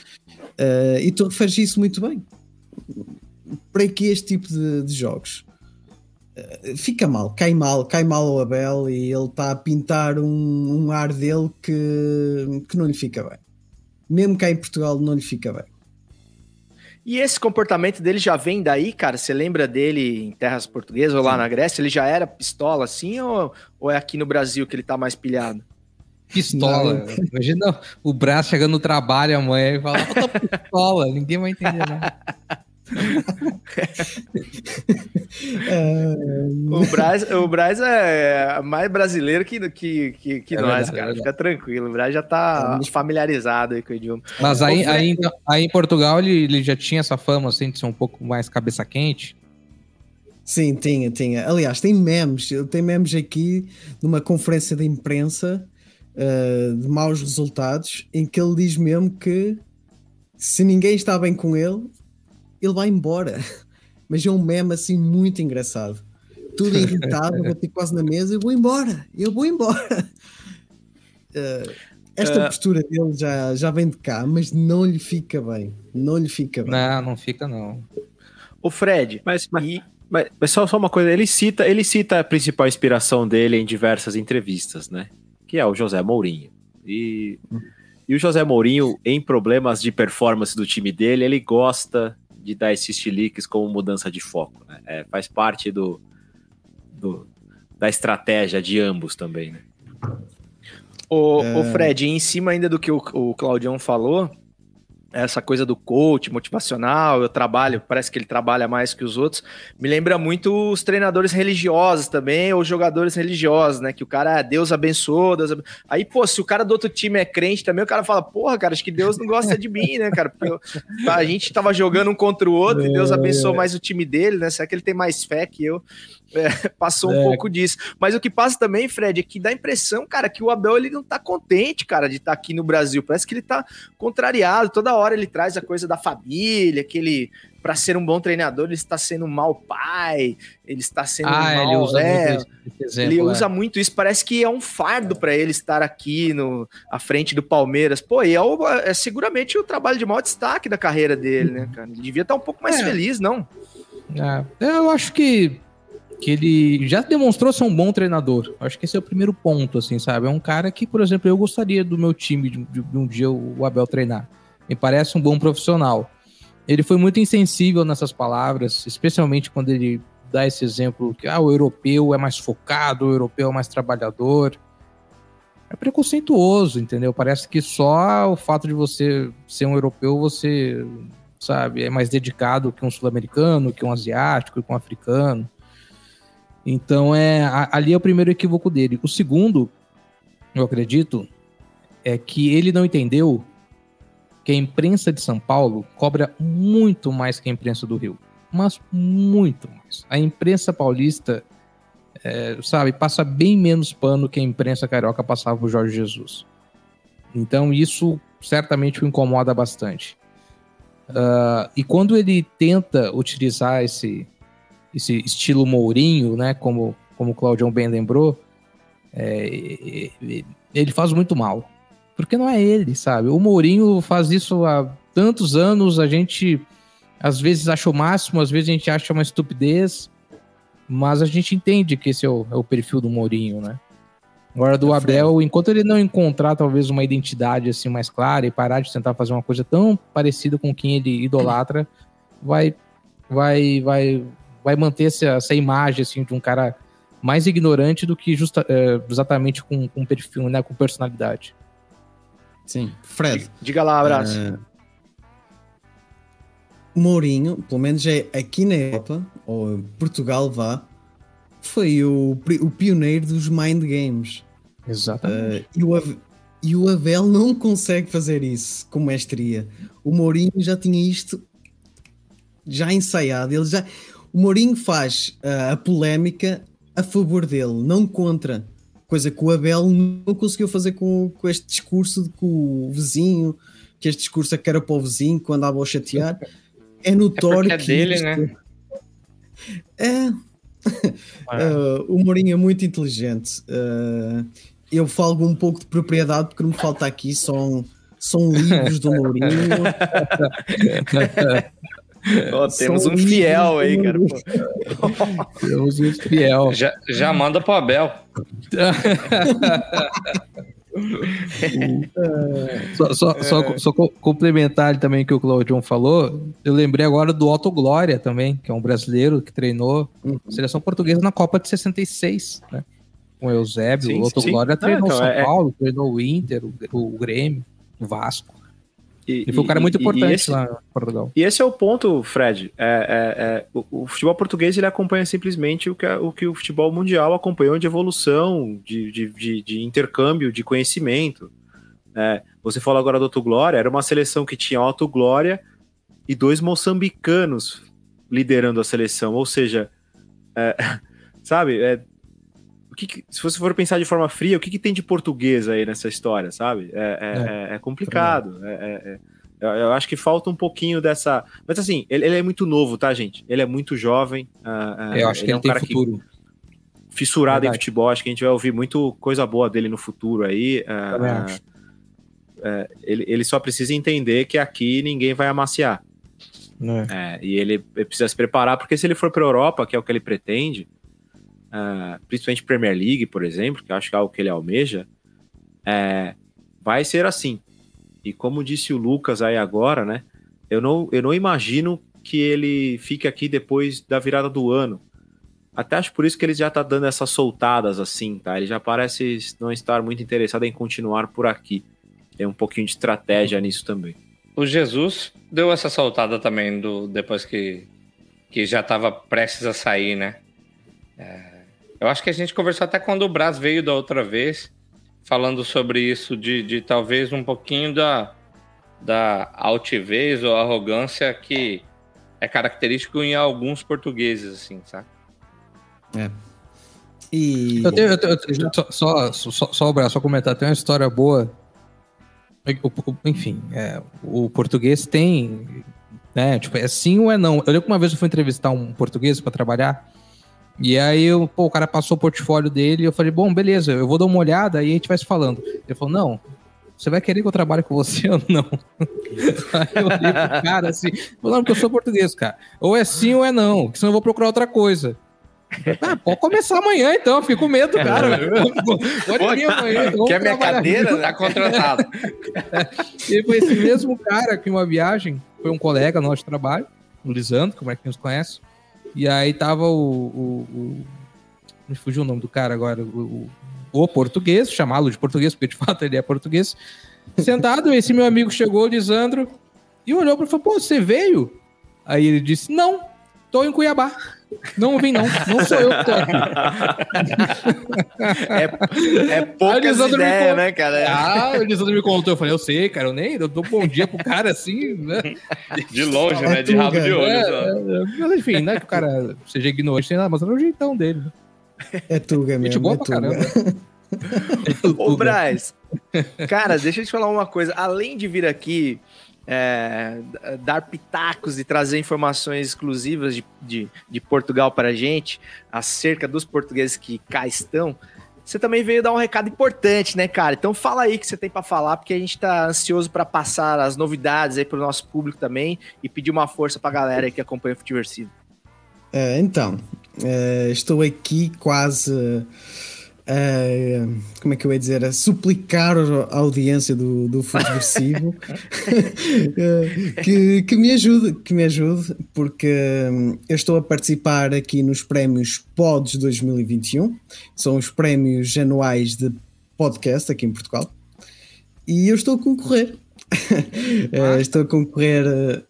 Speaker 9: Uh, e tu referes isso muito bem. Para que este tipo de, de jogos? Uh, fica mal, cai mal, cai mal ao Abel e ele está a pintar um, um, ar dele que, que não lhe fica bem. Mesmo cá em Portugal não lhe fica bem.
Speaker 4: E esse comportamento dele já vem daí, cara? Você lembra dele em terras portuguesas ou lá Sim. na Grécia? Ele já era pistola assim ou, ou é aqui no Brasil que ele tá mais pilhado?
Speaker 6: Pistola. Não. Imagina o braço chegando no trabalho amanhã e fala, pistola, ninguém vai entender, né?
Speaker 4: o Braz, o Braz é mais brasileiro que, que, que, que é nós, verdade, cara. É Fica tranquilo. O Braz já tá é familiarizado aí com o idioma.
Speaker 6: Mas aí, aí, aí, em Portugal ele, ele já tinha essa fama assim, de ser um pouco mais cabeça quente.
Speaker 9: Sim, tinha, tinha. Aliás, tem memes. Tem memes aqui numa conferência de imprensa uh, de maus resultados, em que ele diz mesmo que se ninguém está bem com ele, ele vai embora. Mas é um meme assim muito engraçado. Tudo irritado, vou ter quase na mesa, eu vou embora, eu vou embora. Uh, esta uh, postura dele já, já vem de cá, mas não lhe fica bem. Não lhe fica bem.
Speaker 6: Não, não fica não.
Speaker 4: O Fred,
Speaker 5: mas, mas, e... mas, mas só, só uma coisa, ele cita, ele cita a principal inspiração dele em diversas entrevistas, né? Que é o José Mourinho. E, e o José Mourinho, em problemas de performance do time dele, ele gosta de dar esses chiliques como mudança de foco. Né? É, faz parte do, do, da estratégia de ambos também, né?
Speaker 4: O, é... o Fred, em cima ainda do que o, o Claudião falou, essa coisa do coach motivacional, eu trabalho, parece que ele trabalha mais que os outros, me lembra muito os treinadores religiosos também, ou jogadores religiosos, né? Que o cara, Deus abençoa, Deus abençoa. Aí, pô, se o cara do outro time é crente também, o cara fala, porra, cara, acho que Deus não gosta de mim, né, cara? Porque eu, a gente tava jogando um contra o outro e Deus abençoou mais o time dele, né? Será que ele tem mais fé que eu? É, passou um é. pouco disso. Mas o que passa também, Fred, é que dá a impressão, cara, que o Abel ele não tá contente, cara, de estar tá aqui no Brasil. Parece que ele tá contrariado. Toda hora ele traz a coisa da família, que ele, para ser um bom treinador, ele está sendo um mau pai, ele está sendo ah, um mau. Ele usa, é, muito, exemplo, ele é. usa muito isso. Parece que é um fardo para ele estar aqui no, à frente do Palmeiras. Pô, e é, o, é seguramente o trabalho de maior destaque da carreira dele, né, cara? Ele devia estar um pouco mais é. feliz, não?
Speaker 6: É, eu acho que que ele já demonstrou ser um bom treinador. Acho que esse é o primeiro ponto, assim, sabe? É um cara que, por exemplo, eu gostaria do meu time de, de, de um dia o Abel treinar. Me parece um bom profissional. Ele foi muito insensível nessas palavras, especialmente quando ele dá esse exemplo que ah, o europeu é mais focado, o europeu é mais trabalhador. É preconceituoso, entendeu? Parece que só o fato de você ser um europeu, você, sabe, é mais dedicado que um sul-americano, que um asiático, que um africano. Então, é ali é o primeiro equívoco dele. O segundo, eu acredito, é que ele não entendeu que a imprensa de São Paulo cobra muito mais que a imprensa do Rio. Mas muito mais. A imprensa paulista, é, sabe, passa bem menos pano que a imprensa carioca passava pro Jorge Jesus. Então, isso certamente o incomoda bastante. Uh, e quando ele tenta utilizar esse, esse estilo Mourinho, né? Como, como o Claudião bem lembrou, é, ele faz muito mal. Porque não é ele, sabe? O Mourinho faz isso há tantos anos, a gente às vezes acha o máximo, às vezes a gente acha uma estupidez, mas a gente entende que esse é o, é o perfil do Mourinho, né? Agora, do Abel, enquanto ele não encontrar talvez uma identidade assim mais clara e parar de tentar fazer uma coisa tão parecida com quem ele idolatra, vai, vai, vai, vai manter essa, essa imagem assim, de um cara mais ignorante do que justa, é, exatamente com, com perfil, né, com personalidade.
Speaker 9: Sim. Fred.
Speaker 4: Diga lá, abraço. Uh,
Speaker 9: Mourinho, pelo menos é aqui na Europa, ou Portugal vá, foi o, o pioneiro dos mind games.
Speaker 6: Exatamente. Uh,
Speaker 9: e, o, e o Abel não consegue fazer isso com mestria. O Mourinho já tinha isto já ensaiado. Ele já, o Mourinho faz uh, a polémica a favor dele, não contra. Coisa que o Abel não conseguiu fazer com, com este discurso de que o vizinho, que este discurso é que era para o vizinho quando andava a chatear. É notório é, é
Speaker 7: que. dele, isto... né?
Speaker 9: É. uh, o Mourinho é muito inteligente. Uh, eu falo um pouco de propriedade porque não me falta aqui, são, são livros do Mourinho.
Speaker 4: Oh, temos um fiel aí, cara.
Speaker 6: temos um fiel.
Speaker 7: Já, já manda pro Abel.
Speaker 6: só, só, é. só, só, complementar também que o Claudio falou, eu lembrei agora do Otto Glória também, que é um brasileiro que treinou uhum. a seleção portuguesa na Copa de 66, né? Com o Eusébio, sim, o Otto sim. Glória treinou Não, então, São é... é- Paulo, treinou o Inter, o, o Grêmio, o Vasco. E, ele foi um cara muito importante esse, lá em Portugal.
Speaker 5: E esse é o ponto, Fred. É, é, é o, o, futebol português ele acompanha simplesmente o que, o que o futebol mundial acompanhou de evolução, de, de, de, de intercâmbio, de conhecimento. É, você falou agora do Otto Glória, era uma seleção que tinha Otto Glória e dois moçambicanos liderando a seleção. Ou seja, é, sabe, é, que, se você for pensar de forma fria, o que, que tem de português aí nessa história, sabe? É, é, é. é, é complicado. É, Eu, acho que falta um pouquinho dessa. Mas assim, ele, ele é muito novo, tá, gente? Ele é muito jovem. uh, uh,
Speaker 6: Eu acho que
Speaker 5: é
Speaker 6: ele
Speaker 5: um
Speaker 6: tem
Speaker 5: cara
Speaker 6: futuro.
Speaker 5: que fissurado em
Speaker 6: Verdade.
Speaker 5: futebol. Acho que a gente vai ouvir muito coisa boa dele no futuro aí. uh, é, ele, ele só precisa entender que aqui ninguém vai amaciar. É, e ele precisa se preparar, porque se ele for para a Europa, que é o que ele pretende, ah, principalmente Premier League, por exemplo, que eu acho que é algo que ele almeja, é, vai ser assim. E como disse o Lucas aí agora, né? Eu não, eu não imagino que ele fique aqui depois da virada do ano. Até acho por isso que ele já tá dando essas soltadas assim, tá? Ele já parece não estar muito interessado em continuar por aqui. Tem um pouquinho de estratégia nisso também.
Speaker 7: O Jesus deu essa soltada também do, depois que, que já estava prestes a sair, né? É, eu acho que a gente conversou até quando o Braz veio da outra vez, falando sobre isso, de, de talvez um pouquinho da, da altivez ou arrogância que é característico em alguns portugueses, assim, sabe?
Speaker 9: E
Speaker 6: Eu tenho, eu tenho- eu tenho- só, só, só, só, Bra, só comentar, tem uma história boa. O- o- Enfim, é, o português tem. Né, tipo, é sim ou é não. Eu lembro que uma vez eu fui entrevistar um português para trabalhar. E aí eu, pô, o cara passou o portfólio dele e eu falei, bom, beleza, eu vou dar uma olhada e a gente vai se falando. Ele falou, não, você vai querer que eu trabalhe com você ou não? aí eu olhei pro cara assim, falou, não, porque eu sou português, cara. Ou é sim ou é não, porque senão eu vou procurar outra coisa. Ah, pode começar amanhã então, fico com medo, cara. Pode vir amanhã. então, vamos
Speaker 7: Quer minha cadeira? Tá contratado.
Speaker 6: E foi esse mesmo cara que uma viagem, foi um colega nosso de trabalho, o Lisandro, como é que nos conhece. E aí tava o. o, o me fugiu o nome do cara agora. O, o, o português, chamá-lo de português, porque de fato ele é português. Sentado, esse meu amigo chegou, Lisandro, e olhou para ele e falou: Pô, você veio? Aí ele disse: Não, tô em Cuiabá. Não vim, não. Não sou eu que tô aqui.
Speaker 4: É, é
Speaker 6: conta-
Speaker 4: né, cara?
Speaker 6: Ah, o Lisandro me contou. Eu falei, eu sei, cara, eu nem eu dou bom dia pro cara assim, né?
Speaker 7: De longe, né? De rabo de olho.
Speaker 6: É,
Speaker 7: só.
Speaker 6: é, é. Mas enfim, não é que o cara seja ignorante, nada, mas era o jeitão dele. né?
Speaker 9: é Tuga
Speaker 6: Gente
Speaker 9: mesmo.
Speaker 6: boa
Speaker 9: É
Speaker 6: pra
Speaker 9: Tuga.
Speaker 6: caramba.
Speaker 4: Ô, Braz, cara, deixa eu te falar uma coisa. Além de vir aqui é, dar pitacos e trazer informações exclusivas de, de, de Portugal para a gente, acerca dos portugueses que cá estão, você também veio dar um recado importante, né, cara? Então fala aí o que você tem para falar, porque a gente tá ansioso para passar as novidades aí pro nosso público também e pedir uma força pra galera aí que acompanha o Futiversivo.
Speaker 9: Eh, então, eh, estou aqui quase. Eh, como é que eu ia dizer? A suplicar a audiência do, do Futeversivo eh, que, que me ajude, que me ajude, porque hum, eu estou a participar aqui nos prémios Pods 2021, são os prémios anuais de podcast aqui em Portugal, e eu estou a concorrer. Eh, estou a concorrer eh,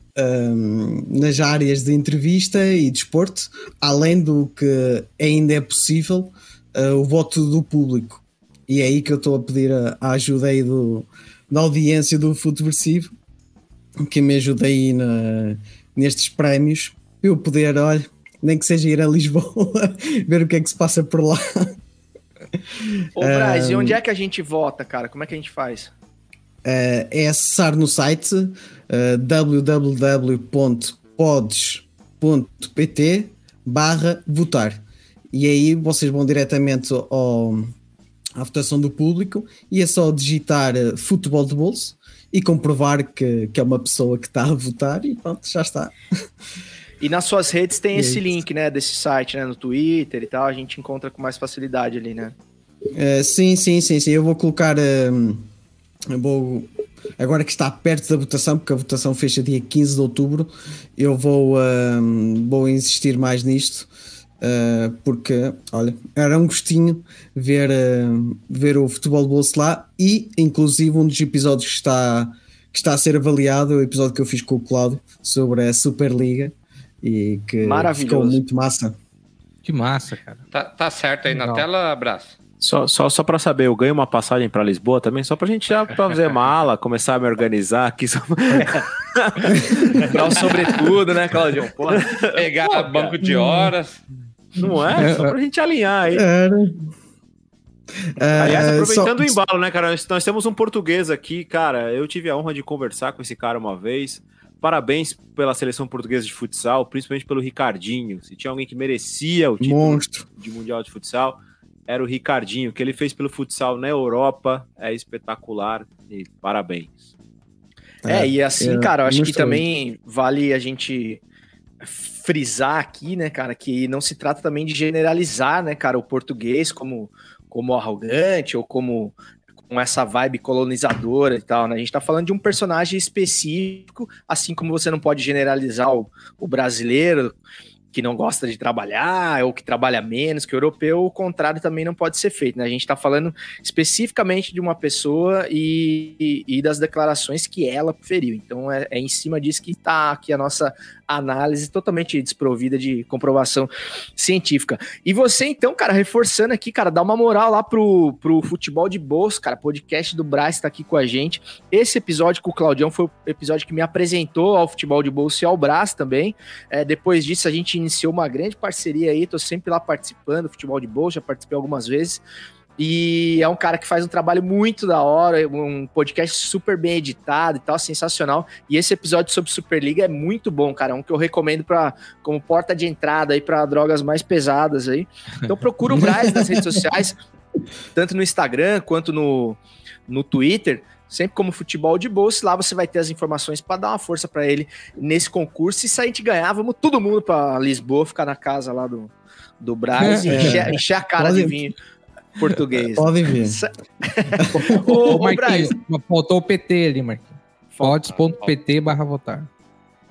Speaker 9: um, nas áreas de entrevista e desporto, além do que ainda é possível uh, o voto do público. E é aí que eu estou a pedir a, a ajuda aí do, da audiência do Futeversivo, que me ajude aí na, nestes prémios, eu poder, olha, nem que seja ir a Lisboa, ver o que é que se passa por lá.
Speaker 4: Ô, Braz, e onde é que a gente vota, cara? Como é que a gente faz?
Speaker 9: Uh, é acessar no site uh, www.pods.pt barra votar e aí vocês vão diretamente ao, à votação do público e é só digitar uh, futebol de bolso e comprovar que, que é uma pessoa que está a votar e pronto, já está.
Speaker 4: E nas suas redes tem
Speaker 9: E
Speaker 4: esse
Speaker 9: aí?
Speaker 4: link, né, desse site, né, no Twitter e tal, a gente encontra com mais facilidade ali, né?
Speaker 9: Uh, sim, sim, sim, sim. Eu vou colocar. um, eu vou, agora que está perto da votação, porque a votação fecha dia 15 de outubro, eu vou, um, vou insistir mais nisto. Uh, porque, olha, era um gostinho ver, uh, ver o futebol de bolso lá e, inclusive, um dos episódios que está, que está a ser avaliado é o episódio que eu fiz com o Cláudio sobre a Superliga e que ficou muito massa.
Speaker 6: Que massa, cara.
Speaker 7: Tá, tá certo aí na
Speaker 6: Legal.
Speaker 7: tela, abraço.
Speaker 5: Só, só, só pra saber, eu ganho uma passagem pra Lisboa também, só pra gente já fazer mala, começar a me organizar aqui. Só...
Speaker 4: Dá o sobretudo, né, Claudio? Porra.
Speaker 7: Pegar banco de horas.
Speaker 5: Não é? Só pra gente alinhar aí.
Speaker 9: Era.
Speaker 5: Aliás,
Speaker 9: Eh,
Speaker 5: aproveitando
Speaker 9: só-
Speaker 5: o embalo, né, cara? Nós, nós temos um português aqui, cara. Eu tive a honra de conversar com esse cara uma vez. Parabéns pela seleção portuguesa de futsal, principalmente pelo Ricardinho. Se tinha alguém que merecia o título
Speaker 9: Monstro.
Speaker 5: de Mundial de Futsal, era o Ricardinho. O que ele fez pelo futsal na Europa é espetacular. E parabéns.
Speaker 4: É, e assim,
Speaker 9: é,
Speaker 4: cara, eu acho que também vale a gente frisar aqui, né, cara, que não se trata também de generalizar, né, cara, o português como, como arrogante ou como com essa vibe colonizadora e tal, né? A gente tá falando de um personagem específico, assim como você não pode generalizar o, o brasileiro que não gosta de trabalhar ou que trabalha menos que o europeu, o contrário também não pode ser feito, né? A gente tá falando especificamente de uma pessoa e, e- e das declarações que ela feriu. Então é, é em cima disso que tá aqui a nossa análise totalmente desprovida de comprovação científica. E você, então, cara, reforçando aqui, cara, dá uma moral lá pro, pro Futebol de Bolso, cara, podcast do Braz tá aqui com a gente. Esse episódio com o Claudião foi o episódio que me apresentou ao Futebol de Bolso e ao Brás também. É, depois disso, a gente iniciou uma grande parceria aí, tô sempre lá participando do Futebol de Bolso, já participei algumas vezes. E é um cara que faz um trabalho muito da hora, um podcast super bem editado e tal, sensacional. E esse episódio sobre Superliga é muito bom, cara. É um que eu recomendo para como porta de entrada aí para drogas mais pesadas aí. Então procura o Braz nas redes sociais, tanto no Instagram quanto no, no Twitter. Sempre como futebol de bolsa, lá você vai ter as informações para dar uma força para ele nesse concurso. E se a gente ganhar, vamos todo mundo para Lisboa, ficar na casa lá do, do Braz e
Speaker 9: É.
Speaker 4: encher, encher a cara
Speaker 9: Pode-
Speaker 4: de vinho português.
Speaker 9: Podem vir.
Speaker 4: Sa-
Speaker 6: Ô,
Speaker 4: Ô, ô,
Speaker 6: Marquinhos, mas faltou o PT ali, Marquinhos. Pods.pt barra votar.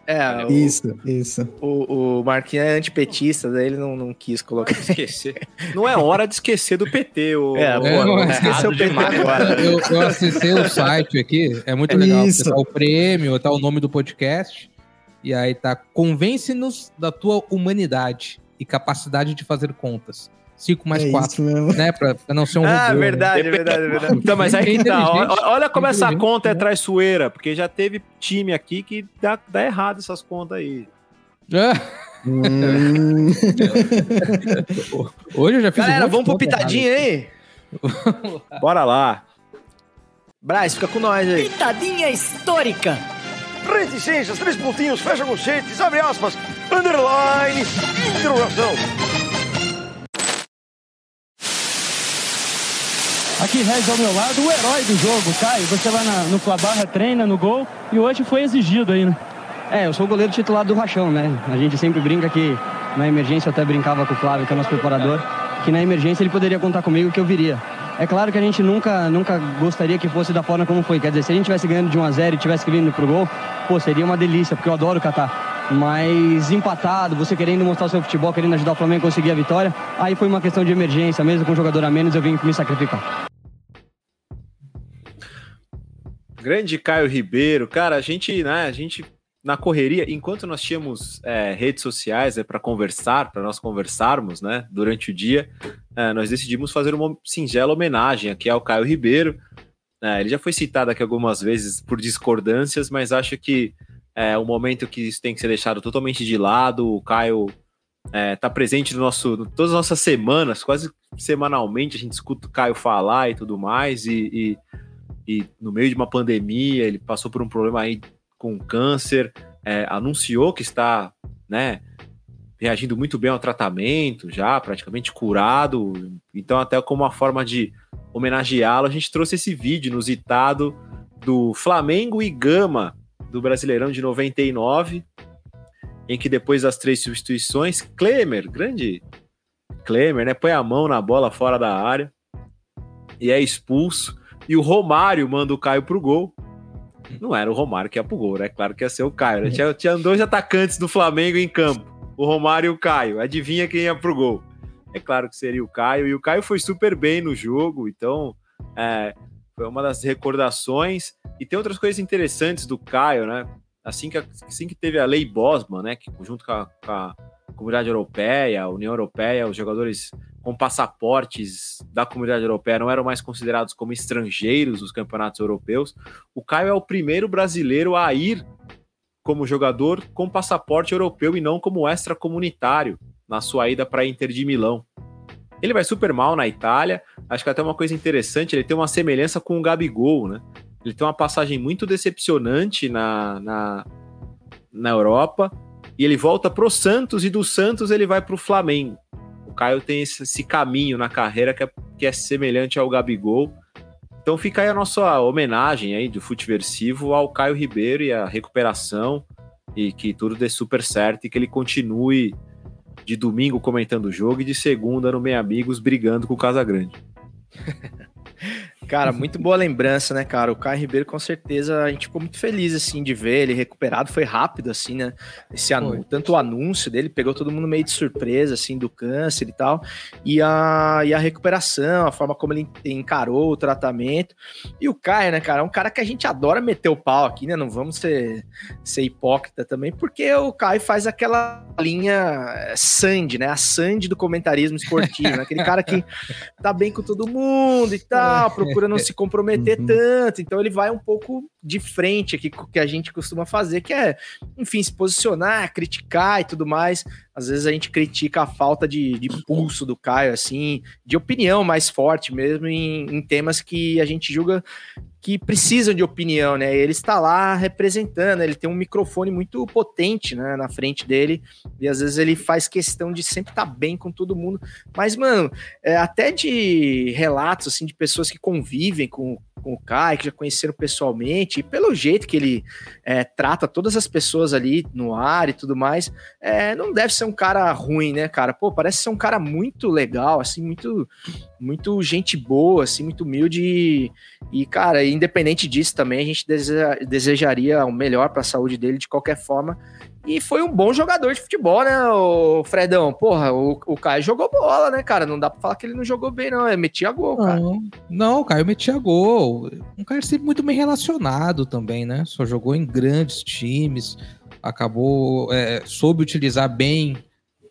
Speaker 4: é, o,
Speaker 9: Isso, isso.
Speaker 4: o, o Marquinhos é antipetista, daí ele não, não quis colocar.
Speaker 5: Esquecer. Não é hora de esquecer do PT, o.
Speaker 4: É,
Speaker 6: É,
Speaker 4: não
Speaker 6: é
Speaker 4: esqueceu o PT
Speaker 7: demais.
Speaker 4: agora.
Speaker 6: Eu, eu acessei o site aqui, é muito legal.
Speaker 9: Isso.
Speaker 6: Tá o prêmio, tá o nome do podcast. E aí tá Convence-nos da tua humanidade e capacidade de fazer contas. 5 mais
Speaker 9: é
Speaker 6: 4,
Speaker 9: isso mesmo.
Speaker 6: né? Pra, pra não ser um
Speaker 4: Ah,
Speaker 6: robô, né?
Speaker 4: verdade, verdade, verdade.
Speaker 5: Então, mas aí que tá. Olha, como essa conta é
Speaker 6: né?
Speaker 5: traiçoeira, porque já teve time aqui que dá, dá errado essas contas aí.
Speaker 6: Ah,
Speaker 9: Hum,
Speaker 6: Hoje eu já fiz um
Speaker 4: Galera,
Speaker 6: monte
Speaker 4: vamos pro
Speaker 6: conta
Speaker 4: pitadinho aí?
Speaker 5: Bora lá.
Speaker 4: Braz, fica com nós aí.
Speaker 2: Pitadinha histórica.
Speaker 10: Reticências, três pontinhos, fecha conchetes, abre aspas, underline, interrogação.
Speaker 11: Aqui, Regis ao meu lado, o herói do jogo, Caio. Você vai na- no Clabarra, treina no gol e hoje foi exigido aí, né?
Speaker 12: É, eu sou o goleiro titular do Rachão, né? A gente sempre brinca que na emergência, eu até brincava com o Flávio, que é o nosso preparador, que na emergência ele poderia contar comigo que eu viria. É claro que a gente nunca, nunca gostaria que fosse da forma como foi. Quer dizer, se a gente tivesse ganhando de 1 a 0 e tivesse vindo pro gol, pô, seria uma delícia, porque eu adoro catar. Mas empatado, você querendo mostrar o seu futebol, querendo ajudar o Flamengo a conseguir a vitória, aí foi uma questão de emergência, mesmo com um jogador a menos, eu vim me sacrificar.
Speaker 5: Grande Caio Ribeiro, cara, a gente, né, a gente na correria, enquanto nós tínhamos é, redes sociais né, para conversar, para nós conversarmos, né, durante o dia, é, nós decidimos fazer uma singela homenagem aqui ao Caio Ribeiro. É, ele já foi citado aqui algumas vezes por discordâncias, mas acho que é um momento que isso tem que ser deixado totalmente de lado. O Caio está presente no nosso, no, todas as nossas semanas, quase semanalmente a gente escuta o Caio falar e tudo mais, e, e e no meio de uma pandemia, ele passou por um problema aí com câncer, é, anunciou que está, né, reagindo muito bem ao tratamento, já praticamente curado. Então, até como uma forma de homenageá-lo, a gente trouxe esse vídeo inusitado do Flamengo e Gama do Brasileirão de 99, em que depois das três substituições, Klemer, grande Klemer, né, põe a mão na bola fora da área e é expulso. E o Romário manda o Caio pro gol. Não era o Romário que ia pro gol, né? Claro que ia ser o Caio. Né? Tinha, tinha dois atacantes do Flamengo em campo. O Romário e o Caio. Adivinha quem ia pro gol? É claro que seria o Caio. E o Caio foi super bem no jogo. Então, é, foi uma das recordações. E tem outras coisas interessantes do Caio, né? Assim que, assim que teve a lei Bosman, né? Que junto com a, com a Comunidade Europeia, União Europeia, os jogadores com passaportes da comunidade europeia não eram mais considerados como estrangeiros nos campeonatos europeus. O Caio é o primeiro brasileiro a ir como jogador com passaporte europeu e não como extracomunitário na sua ida para Inter de Milão. Ele vai super mal na Itália. Acho que até uma coisa interessante, ele tem uma semelhança com o Gabigol, né? Ele tem uma passagem muito decepcionante na, na, na Europa. E ele volta pro Santos e do Santos ele vai pro Flamengo. O Caio tem esse, esse caminho na carreira que é, que é semelhante ao Gabigol. Então fica aí a nossa homenagem aí do Futeversivo ao Caio Ribeiro e a recuperação e que tudo dê super certo e que ele continue de domingo comentando o jogo e de segunda no Meia Amigos brigando com o Casagrande.
Speaker 4: Cara, muito boa lembrança, né, cara? O Caio Ribeiro, com certeza, a gente ficou muito feliz, assim, de ver ele recuperado. Foi rápido, assim, né? Esse anúncio, tanto o anúncio dele, pegou todo mundo meio de surpresa, assim, do câncer e tal. E a, e a recuperação, a forma como ele encarou o tratamento. E o Caio, né, cara? É um cara que a gente adora meter o pau aqui, né? Não vamos ser, ser hipócrita também, porque o Caio faz aquela linha eh, Sandy, né? A Sandy do comentarismo esportivo, né? Aquele cara que tá bem com todo mundo e tal, procura não se comprometer
Speaker 9: Uhum.
Speaker 4: tanto. Então ele vai um pouco de frente aqui com o que a gente costuma fazer, que é, enfim, se posicionar, criticar e tudo mais. Às vezes a gente critica a falta de, de pulso do Caio, assim, de opinião mais forte mesmo em, em temas que a gente julga que precisam de opinião, né? Ele está lá representando, ele tem um microfone muito potente, né, na frente dele, e às vezes ele faz questão de sempre estar bem com todo mundo. Mas, mano, é, até de relatos, assim, de pessoas que convivem com, com o Caio, que já conheceram pessoalmente, e pelo jeito que ele é, trata todas as pessoas ali no ar e tudo mais, é, não deve ser um cara ruim, né, cara? Pô, parece ser um cara muito legal, assim, muito, muito gente boa, assim, muito humilde. E, e, cara, independente disso também, a gente deseja- desejaria o melhor para a saúde dele de qualquer forma. E foi um bom jogador de futebol, né, o Fredão? Porra, o, o Caio jogou bola, né, cara? Não dá pra falar que ele não jogou bem, não. Ele metia gol, cara.
Speaker 6: Não, não, o Caio metia gol. Um cara sempre muito bem relacionado também, né? Só jogou em grandes times, acabou, é, soube utilizar bem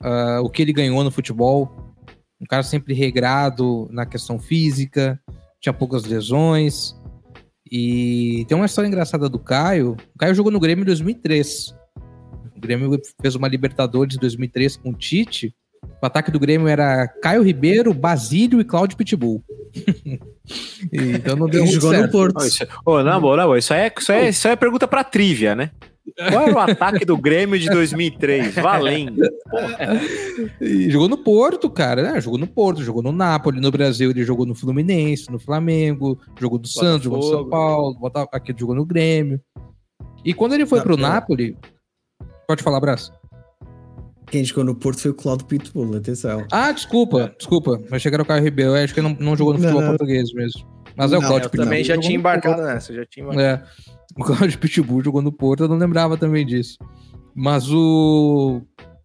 Speaker 6: ah, o que ele ganhou no futebol. Um cara sempre regrado na questão física, tinha poucas lesões. E tem uma história engraçada do Caio. O Caio jogou no Grêmio em 2003. O Grêmio fez uma Libertadores em 2003 com o Tite. O ataque do Grêmio era Caio Ribeiro, Basílio e Cláudio Pitbull. então não deu muito
Speaker 9: jogou no
Speaker 6: certo.
Speaker 9: Porto.
Speaker 5: Não, isso, ô, boa, na boa, isso aí é, isso aí é, isso aí é pergunta pra trivia, né? Qual era o ataque do Grêmio de 2003? Valendo.
Speaker 6: E jogou no Porto, cara. né? Jogou no Porto, jogou no Napoli, no Brasil ele jogou no Fluminense, no Flamengo, jogou no Santos, jogou no São. Paulo, aqui jogou no Grêmio. E quando ele foi
Speaker 9: Não,
Speaker 6: pro
Speaker 9: é.
Speaker 6: Napoli, pode falar, Braço.
Speaker 9: Quem jogou no Porto foi o Cláudio Pitbull, atenção.
Speaker 6: Ah, desculpa, desculpa. Vai chegar o Caio Ribeiro. Acho que ele não, não jogou no futebol
Speaker 9: Não.
Speaker 6: português mesmo. Mas é o Cláudio Pitbull.
Speaker 4: também já tinha embarcado nessa, já tinha embarcado.
Speaker 6: É. O Cláudio Pitbull jogou no Porto, eu não lembrava também disso. Mas o,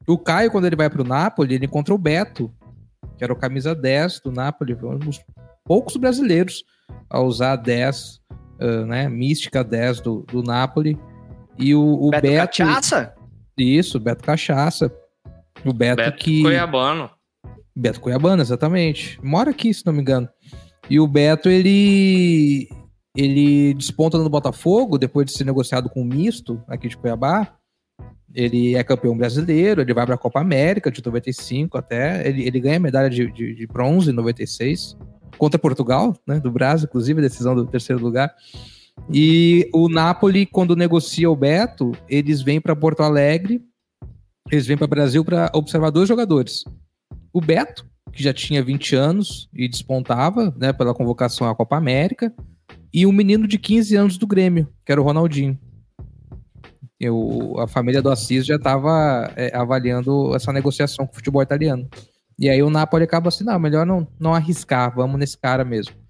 Speaker 6: o Caio, quando ele vai pro Napoli, ele encontra o Beto, que era o camisa 10 do Napoli, foi um dos poucos brasileiros a usar a 10, ah, né, mística 10 do, do Napoli. E o, o
Speaker 4: Beto,
Speaker 6: Beto.
Speaker 4: Cachaça?
Speaker 6: Isso, Beto Cachaça. O Beto,
Speaker 7: Beto
Speaker 6: que.
Speaker 7: Cuiabano.
Speaker 6: Beto Cuiabana, exatamente. Mora aqui, se não me engano. E o Beto, ele ele desponta no Botafogo depois de ser negociado com o misto aqui de Cuiabá. Ele é campeão brasileiro, ele vai para a Copa América de 95 até. Ele, ele ganha medalha de, de, de bronze em 96 contra Portugal, né, do Brasil, inclusive, decisão do terceiro lugar. E o Napoli, quando negocia o Beto, eles vêm para Porto Alegre, eles vêm para Brasil para observar dois jogadores. O Beto, que já tinha 20 anos e despontava né, pela convocação à Copa América, e um menino de 15 anos do Grêmio, que era o Ronaldinho. Eu, a família do Assis já estava avaliando essa negociação com o futebol italiano. E aí o Napoli acaba assim, não, melhor não, não arriscar, vamos nesse cara mesmo.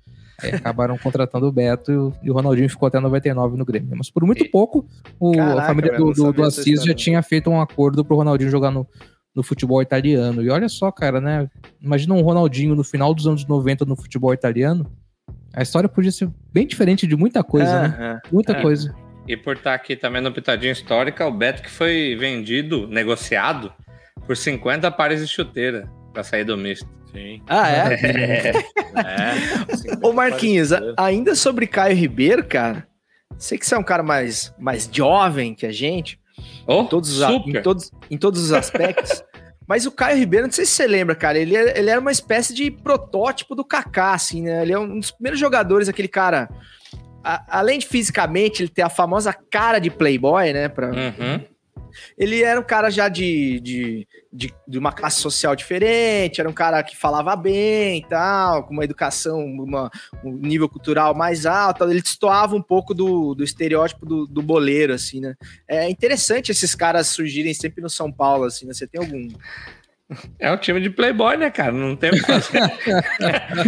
Speaker 6: Aí acabaram contratando o Beto e o, e o Ronaldinho ficou até 99 no Grêmio. Mas por muito pouco, o,
Speaker 4: Caraca,
Speaker 6: a família do, do, do Assis
Speaker 4: história,
Speaker 6: já tinha feito um acordo pro Ronaldinho jogar no, no futebol italiano. E olha só, cara, né? Imagina um Ronaldinho no final dos anos 90 no futebol italiano. A história podia ser bem diferente de muita coisa, né?
Speaker 4: Aham.
Speaker 6: Muita
Speaker 7: É.
Speaker 6: coisa.
Speaker 7: E por estar aqui também no Pitadinha Histórica, o Beto que foi vendido, negociado, por 50 pares de chuteira pra sair do misto.
Speaker 5: Sim.
Speaker 4: Ah, é?
Speaker 5: É.
Speaker 4: Ô, Marquinhos, ainda sobre Caio Ribeiro, cara, sei que você é um cara mais, mais jovem que a gente,
Speaker 7: Oh,
Speaker 4: em todos, os, em todos, em todos os aspectos, Mas o Caio Ribeiro, não sei se você lembra, cara, ele, é- ele era uma espécie de protótipo do Kaká, assim, né? Ele é um dos primeiros jogadores, aquele cara. a- além de fisicamente ele ter a famosa cara de playboy, né? Pra,
Speaker 7: Uhum.
Speaker 4: Ele era um cara já de, de, de, de uma classe social diferente, era um cara que falava bem e tal, com uma educação, uma, um nível cultural mais alto. Ele destoava um pouco do, do estereótipo do, do boleiro, assim, né? É interessante esses caras surgirem sempre no São Paulo, assim, né? Você tem algum.
Speaker 7: É um time de playboy, né, cara? Não tem o que fazer.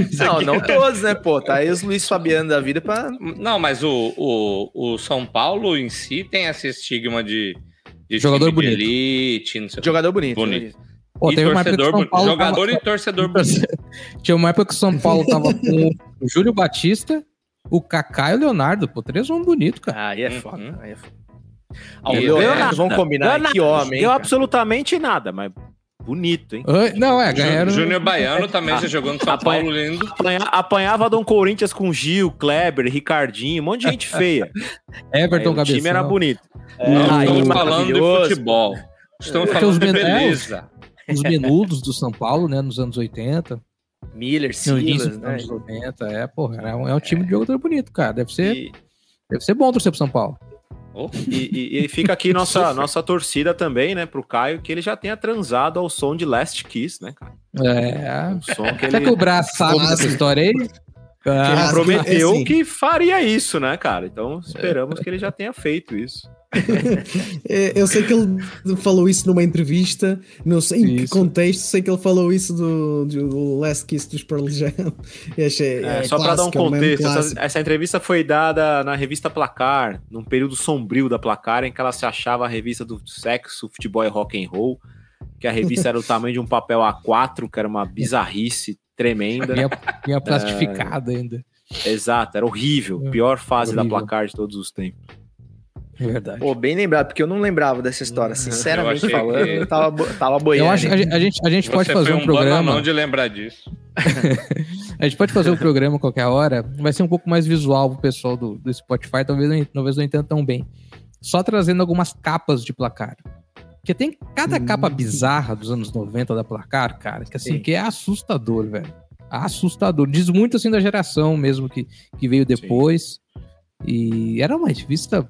Speaker 7: Isso
Speaker 4: Não, não todos, né, pô? Tá aí os Luiz Fabiano da vida pra.
Speaker 7: Não, mas o, o, o São Paulo em si tem esse estigma de
Speaker 6: Jogador
Speaker 7: time de
Speaker 6: bonito.
Speaker 7: elite.
Speaker 4: Jogador bonito.
Speaker 7: bonito.
Speaker 6: Pô,
Speaker 7: e
Speaker 6: teve uma época que São
Speaker 7: bonito.
Speaker 6: Paulo
Speaker 7: jogador
Speaker 6: tava-
Speaker 7: e torcedor bonito.
Speaker 6: Tinha uma época que o São Paulo tava com o Júlio Batista, o Kaká e o Leonardo. Pô, três homens bonitos, cara.
Speaker 4: Aí é
Speaker 7: Uhum.
Speaker 4: foda. Aí é foda. Ah, o Leonardo,
Speaker 7: nada.
Speaker 4: vamos combinar.
Speaker 5: Deu
Speaker 4: Que homem.
Speaker 5: Deu
Speaker 4: cara?
Speaker 5: absolutamente nada, mas bonito, hein?
Speaker 6: Não, é, ganharam.
Speaker 7: Júnior Baiano também
Speaker 5: Ah,
Speaker 7: já jogou no São
Speaker 5: apanha-
Speaker 7: Paulo lindo.
Speaker 5: Apanha- apanhava Dom Corinthians com Gil, Kleber, Ricardinho, um monte de gente feia.
Speaker 6: Everton
Speaker 5: Aí o time era bonito.
Speaker 7: Não
Speaker 4: aí,
Speaker 7: estamos falando de futebol. Estamos falando
Speaker 6: os
Speaker 7: de
Speaker 6: é,
Speaker 7: beleza.
Speaker 6: Os menudos do São Paulo, né, nos anos 80.
Speaker 4: Miller, Silas, né?
Speaker 6: anos 90. É, porra, é um, é um time de jogador bonito, cara. Deve ser,
Speaker 5: E,
Speaker 6: deve ser bom torcer pro São Paulo.
Speaker 7: Oh,
Speaker 5: e- e- e fica aqui nossa, nossa torcida também, né, pro Caio, que ele já tenha transado ao som de Last Kiss, né, cara?
Speaker 6: É.
Speaker 5: Um som que
Speaker 6: Será
Speaker 5: ele,
Speaker 6: que o Brás sabe dessa história aí?
Speaker 5: ele
Speaker 6: Ah,
Speaker 5: prometeu
Speaker 9: assim.
Speaker 5: que faria isso, né, cara? Então esperamos que ele já tenha feito isso.
Speaker 9: É, Eu sei que ele falou isso numa entrevista, não sei em que
Speaker 6: Isso.
Speaker 9: contexto, sei que ele falou isso do, do Last Kiss dos Pearl Jam. E achei,
Speaker 5: É,
Speaker 9: é
Speaker 5: só para dar um
Speaker 9: é mesmo
Speaker 5: contexto, essa, essa entrevista foi dada na revista Placar, num período sombrio da Placar, em que ela se achava a revista do sexo, futebol e rock and roll, que a revista era do tamanho de um papel A4, que era uma bizarrice tremenda.
Speaker 6: Vinha, vinha plastificado ainda.
Speaker 5: Exato, era horrível. Pior fase da
Speaker 6: Horrível.
Speaker 5: Placar de todos os tempos.
Speaker 6: É verdade.
Speaker 4: Pô, bem lembrado, porque eu não lembrava dessa história. Sinceramente
Speaker 7: Eu achei
Speaker 4: falando,
Speaker 7: que-
Speaker 4: eu tava, tava boiando.
Speaker 6: Eu acho que a gente, a gente, pode fazer um
Speaker 7: um
Speaker 6: programa.
Speaker 7: de lembrar disso.
Speaker 6: A gente pode fazer um programa qualquer hora. Vai ser um pouco mais visual pro pessoal do, do Spotify, talvez, não- talvez não entenda tão bem. Só trazendo algumas capas de placar. Porque tem cada capa bizarra dos anos 90 da placar, cara, que assim,
Speaker 4: Sim.
Speaker 6: que é assustador, velho. Assustador. Diz muito assim da geração mesmo que, que veio depois. E era uma revista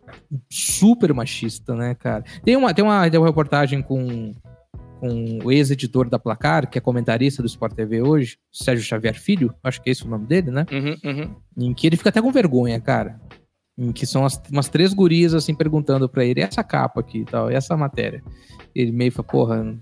Speaker 6: super machista, né, cara? Tem uma, tem uma, tem uma reportagem com, com o ex-editor da Placar, que é comentarista do Sport TV hoje, Sérgio Xavier Filho, acho que é esse o nome dele, né?
Speaker 4: Uhum, uhum.
Speaker 6: Em que ele fica até com vergonha, cara. Em que são as- umas três gurias, assim, perguntando pra ele, "E essa capa aqui e tal, e essa matéria. Ele meio fala, porra,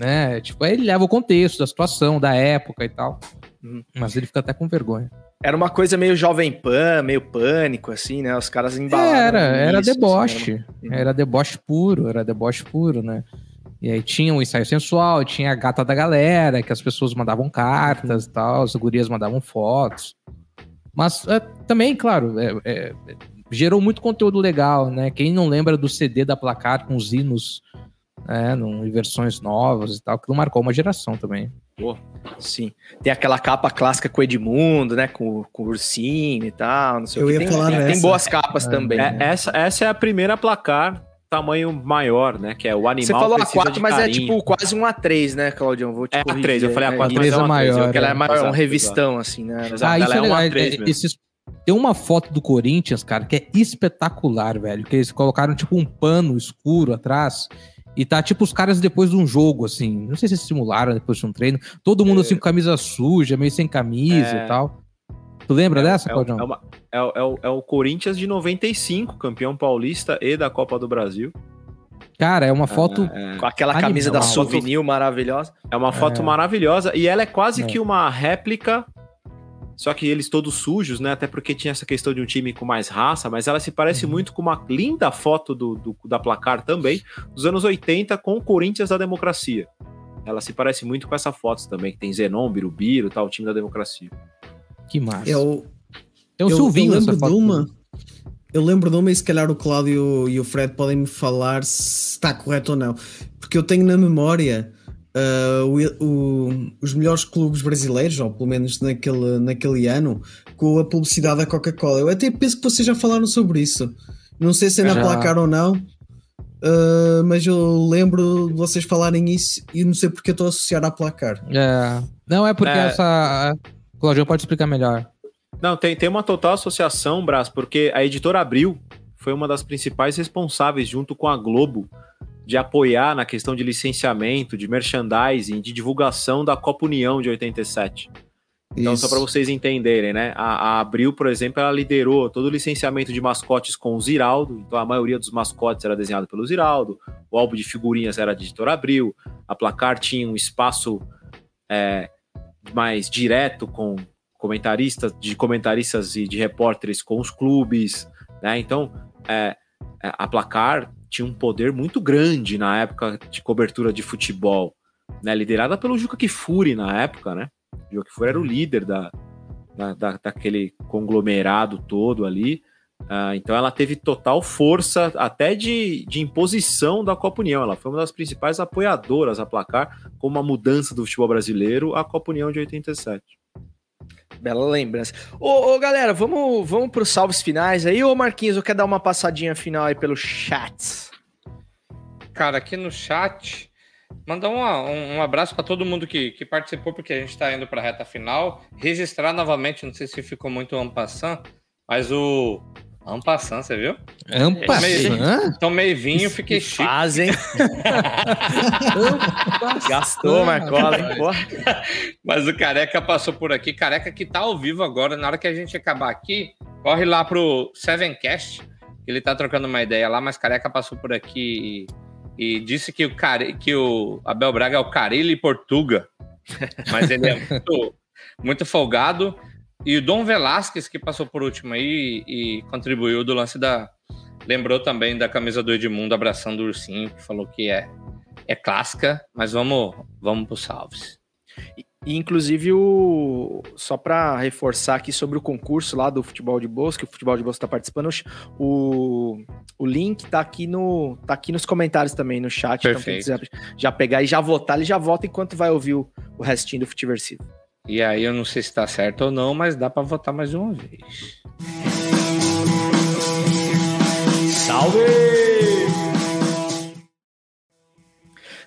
Speaker 6: né? Tipo, aí ele leva o contexto da situação, da época e tal.
Speaker 4: Uhum.
Speaker 6: Mas ele fica até com vergonha.
Speaker 4: Era uma coisa meio jovem pan, meio pânico, assim, né? Os caras embalaram.
Speaker 6: Era, era
Speaker 4: assim,
Speaker 6: deboche.
Speaker 4: era uma-
Speaker 6: Era deboche puro, era deboche puro, né? E aí tinha o ensaio sensual, tinha a gata da galera, que as pessoas mandavam cartas e tal, as gurias mandavam fotos. Mas é, também, claro, é- é, gerou muito conteúdo legal, né? Quem não lembra do CD da Placar com os hinos, né, num- em versões novas e tal, que marcou uma geração também.
Speaker 4: Sim. Tem aquela capa clássica com o Edmundo, né? Com, com o ursinho e tal, não sei
Speaker 9: Eu
Speaker 4: o que.
Speaker 9: ia
Speaker 4: Tem,
Speaker 9: falar
Speaker 4: tem- tem boas capas também.
Speaker 5: É,
Speaker 4: né?
Speaker 5: essa, essa é a primeira placar tamanho maior, né? Que é o animal
Speaker 4: Você falou
Speaker 5: precisa
Speaker 4: A4,
Speaker 5: de
Speaker 4: mas é tipo quase um A3, né, Claudião? Vou te
Speaker 5: É
Speaker 4: corrigir.
Speaker 5: A3, eu falei
Speaker 4: É,
Speaker 5: A4,
Speaker 4: isso.
Speaker 5: mas é uma
Speaker 6: A3 é
Speaker 5: A3,
Speaker 6: maior,
Speaker 5: eu-
Speaker 4: Que ela é maior, um revistão, assim, né?
Speaker 5: Exato,
Speaker 6: ah, isso é
Speaker 5: é uma
Speaker 6: é-
Speaker 5: A3
Speaker 6: é-
Speaker 5: mesmo.
Speaker 6: esses- Tem uma foto do Corinthians, cara, que é espetacular, velho. Que eles colocaram tipo um pano escuro atrás. E tá tipo os caras depois de um jogo, assim. Não sei se simularam depois de um treino. Todo mundo assim com camisa suja, meio sem camisa
Speaker 5: É.
Speaker 6: e tal. Tu lembra dessa,
Speaker 5: É,
Speaker 6: Claudião?
Speaker 5: é, uma- é o- é o, é o Corinthians de 95, campeão paulista e da Copa do Brasil.
Speaker 6: Cara, é uma foto.
Speaker 5: É,
Speaker 4: Com aquela
Speaker 6: Animal.
Speaker 4: camisa da
Speaker 5: foto-
Speaker 4: Souvenir maravilhosa.
Speaker 5: é uma foto
Speaker 6: É.
Speaker 5: maravilhosa e ela é quase
Speaker 6: É.
Speaker 5: que uma réplica, só que eles todos sujos, né? Até porque tinha essa questão de um time com mais raça, mas ela se parece
Speaker 6: Uhum.
Speaker 5: muito com uma linda foto do, do- da placar também, dos anos 80, com o Corinthians da democracia. Ela se parece muito com essa foto também, que tem Zenon, Birubiru, tal, o time da democracia.
Speaker 6: Que massa.
Speaker 9: Eu,
Speaker 6: Tem o
Speaker 9: eu,
Speaker 6: Silvinho
Speaker 9: eu
Speaker 6: nessa
Speaker 9: lembro
Speaker 6: foto.
Speaker 9: de uma. Eu lembro de uma e se calhar o Cláudio e o Fred podem me falar se está correto ou não. Porque eu tenho na memória ah, o- o- os melhores clubes brasileiros, ou pelo menos naquele, naquele ano, com a publicidade da Coca-Cola. Eu até penso que vocês já falaram sobre isso. Não sei se é na
Speaker 6: Já.
Speaker 9: placar ou não. uh, mas eu lembro de vocês falarem isso e não sei porque estou a associar a placar.
Speaker 6: É. Não, é porque
Speaker 5: É.
Speaker 6: essa. Claudio pode explicar melhor.
Speaker 5: Não, tem, tem uma total associação, Brás, porque a editora Abril foi uma das principais responsáveis, junto com a Globo, de apoiar na questão de licenciamento, de merchandising, de divulgação da Copa União de 87. Então,
Speaker 9: Isso.
Speaker 5: só para vocês entenderem, né? A, a Abril, por exemplo, ela liderou todo o licenciamento de mascotes com o Ziraldo. Então, a maioria dos mascotes era desenhado pelo Ziraldo. O álbum de figurinhas era da editora Abril. A Placar tinha um espaço é, mais direto com comentaristas, de comentaristas e de repórteres com os clubes, né? Então, é, é, a Placar tinha um poder muito grande na época de cobertura de futebol, né? Liderada pelo Juca Kifuri na época, né? O Juca Kifuri era o líder da, da, da- daquele conglomerado todo ali. Ah, então ela teve total força até de, de imposição da Copa União. Ela foi uma das principais apoiadoras a placar com uma mudança do futebol brasileiro à Copa União de 87.
Speaker 4: Bela lembrança. Ô, ô, galera, vamos, vamos os salves finais aí. Ô, Marquinhos, eu quero dar uma passadinha final aí pelo chat.
Speaker 7: Cara, aqui no chat, mandar um, um abraço para todo mundo que, que participou, porque a gente está indo para a reta final. Registrar novamente, não sei se ficou muito ampassant, mas o ampassant, você viu?
Speaker 6: Ampassant?
Speaker 7: Tomei vinho, fiquei chique.
Speaker 4: Fazem. Gastou, Marcola, hein?
Speaker 7: Mas o Careca passou por aqui. Careca que tá ao vivo agora. Na hora que a gente acabar aqui, corre lá pro Sevencast. Ele tá trocando uma ideia lá, mas Careca passou por aqui e, e disse que o, Care, que o Abel Braga é o Carilli Portuga. Mas ele é muito, muito folgado. E o Dom Velasquez, que passou por último aí e contribuiu do lance da. Lembrou também da camisa do Edmundo abraçando o ursinho, que falou que é, é clássica, mas vamos, vamos pro salves.
Speaker 4: E, inclusive, o... só para reforçar aqui sobre o concurso lá do Futebol de Bolsa, que o Futebol de Bolsa está participando, o... o link tá aqui, no... tá aqui nos comentários também, no chat. Então, quem
Speaker 7: Perfeito.
Speaker 4: quiser já pegar e já votar, ele já vota enquanto vai ouvir o, o restinho do Futiversivo.
Speaker 7: E aí eu não sei se tá certo ou não, mas dá para votar mais uma vez.
Speaker 4: Salve!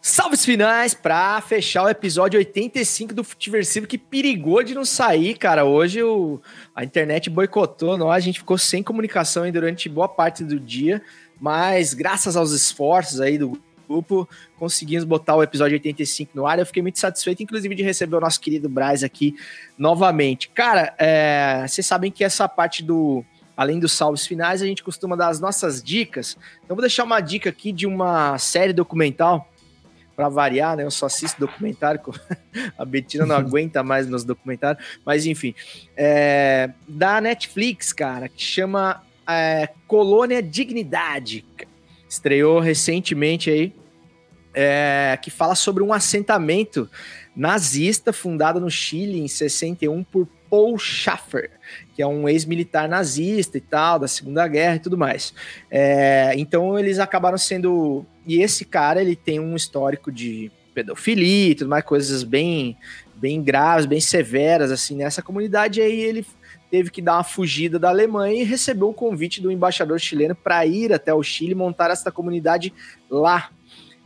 Speaker 4: Salves finais pra fechar o episódio 85 do Futiversivo que perigou de não sair, cara. Hoje o, a internet boicotou nós, a gente ficou sem comunicação durante boa parte do dia, mas graças aos esforços aí do grupo, conseguimos botar o episódio 85 no ar. Eu fiquei muito satisfeito, inclusive, de receber o nosso querido Braz aqui novamente. Cara, é, vocês sabem que essa parte do além dos salves finais, a gente costuma dar as nossas dicas. Então, vou deixar uma dica aqui de uma série documental, para variar, né? Eu só assisto documentário, a Betina não aguenta mais meus documentários, mas enfim, é, da Netflix, cara, que chama é, Colônia Dignidade. Estreou recentemente aí, é, que fala sobre um assentamento nazista fundado no Chile em 61 por Paul Schaffer, que é um ex-militar nazista e tal, da Segunda Guerra e tudo mais. É, então eles acabaram sendo. E esse cara, ele tem um histórico de pedofilia e tudo mais, coisas bem, bem graves, bem severas, assim, nessa comunidade. E aí ele teve que dar uma fugida da Alemanha e recebeu um convite do embaixador chileno para ir até o Chile e montar essa comunidade lá.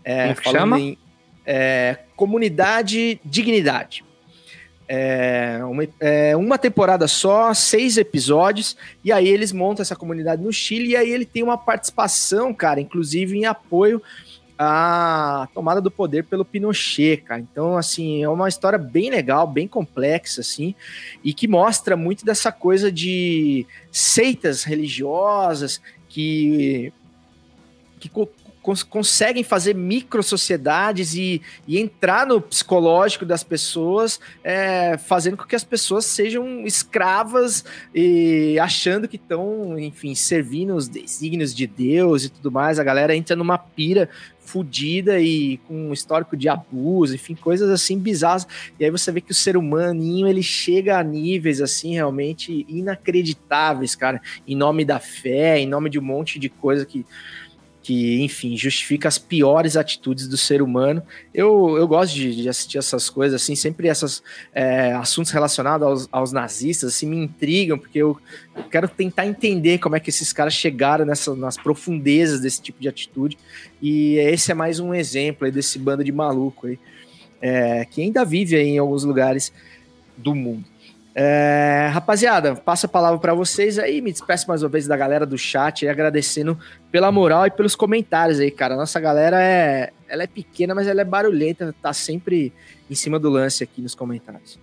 Speaker 4: É,
Speaker 7: Como chama?
Speaker 4: em, é, Comunidade Dignidade. É uma, é uma temporada só, seis episódios, e aí eles montam essa comunidade no Chile, e aí ele tem uma participação, cara, inclusive em apoio à tomada do poder pelo Pinochet, cara. Então, assim, é uma história bem legal, bem complexa, assim, e que mostra muito dessa coisa de seitas religiosas que, que co- cons- conseguem fazer micro sociedades e, e entrar no psicológico das pessoas, é, fazendo com que as pessoas sejam escravas e achando que estão, enfim, servindo os desígnios de Deus e tudo mais. A galera entra numa pira fudida e com um histórico de abuso, enfim, coisas assim bizarras. E aí você vê que o ser humaninho ele chega a níveis assim realmente inacreditáveis, cara, em nome da fé, em nome de um monte de coisa que que, enfim, justifica as piores atitudes do ser humano. Eu, eu gosto de, de assistir essas coisas, assim, sempre esses é, assuntos relacionados aos, aos, nazistas, assim, me intrigam, porque eu, quero tentar entender como é que esses caras chegaram nessa, nas profundezas desse tipo de atitude. E esse é mais um exemplo aí desse bando de maluco aí, é, que ainda vive aí em alguns lugares do mundo. É, rapaziada, passo a palavra para vocês aí, me despeço mais uma vez da galera do chat e agradecendo pela moral e pelos comentários aí, cara. Nossa galera é, ela é pequena, mas ela é barulhenta, tá sempre em cima do lance aqui nos comentários.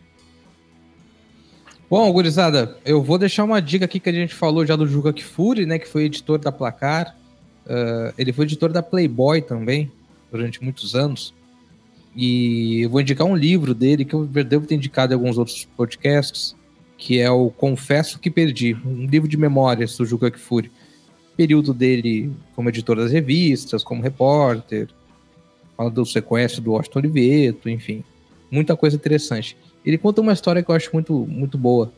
Speaker 6: Bom, gurizada, eu vou deixar uma dica aqui que a gente falou já do Juca Kifuri, né, que foi editor da Placar. Uh, ele foi editor da Playboy também, durante muitos anos. E eu vou indicar um livro dele que eu devo ter indicado em alguns outros podcasts, que é o Confesso que Perdi, um livro de memórias do Juca Kfouri. Período dele como editor das revistas, como repórter, fala do sequestro do Washington Oliveto, enfim, muita coisa interessante. Ele conta uma história que eu acho muito, muito boa.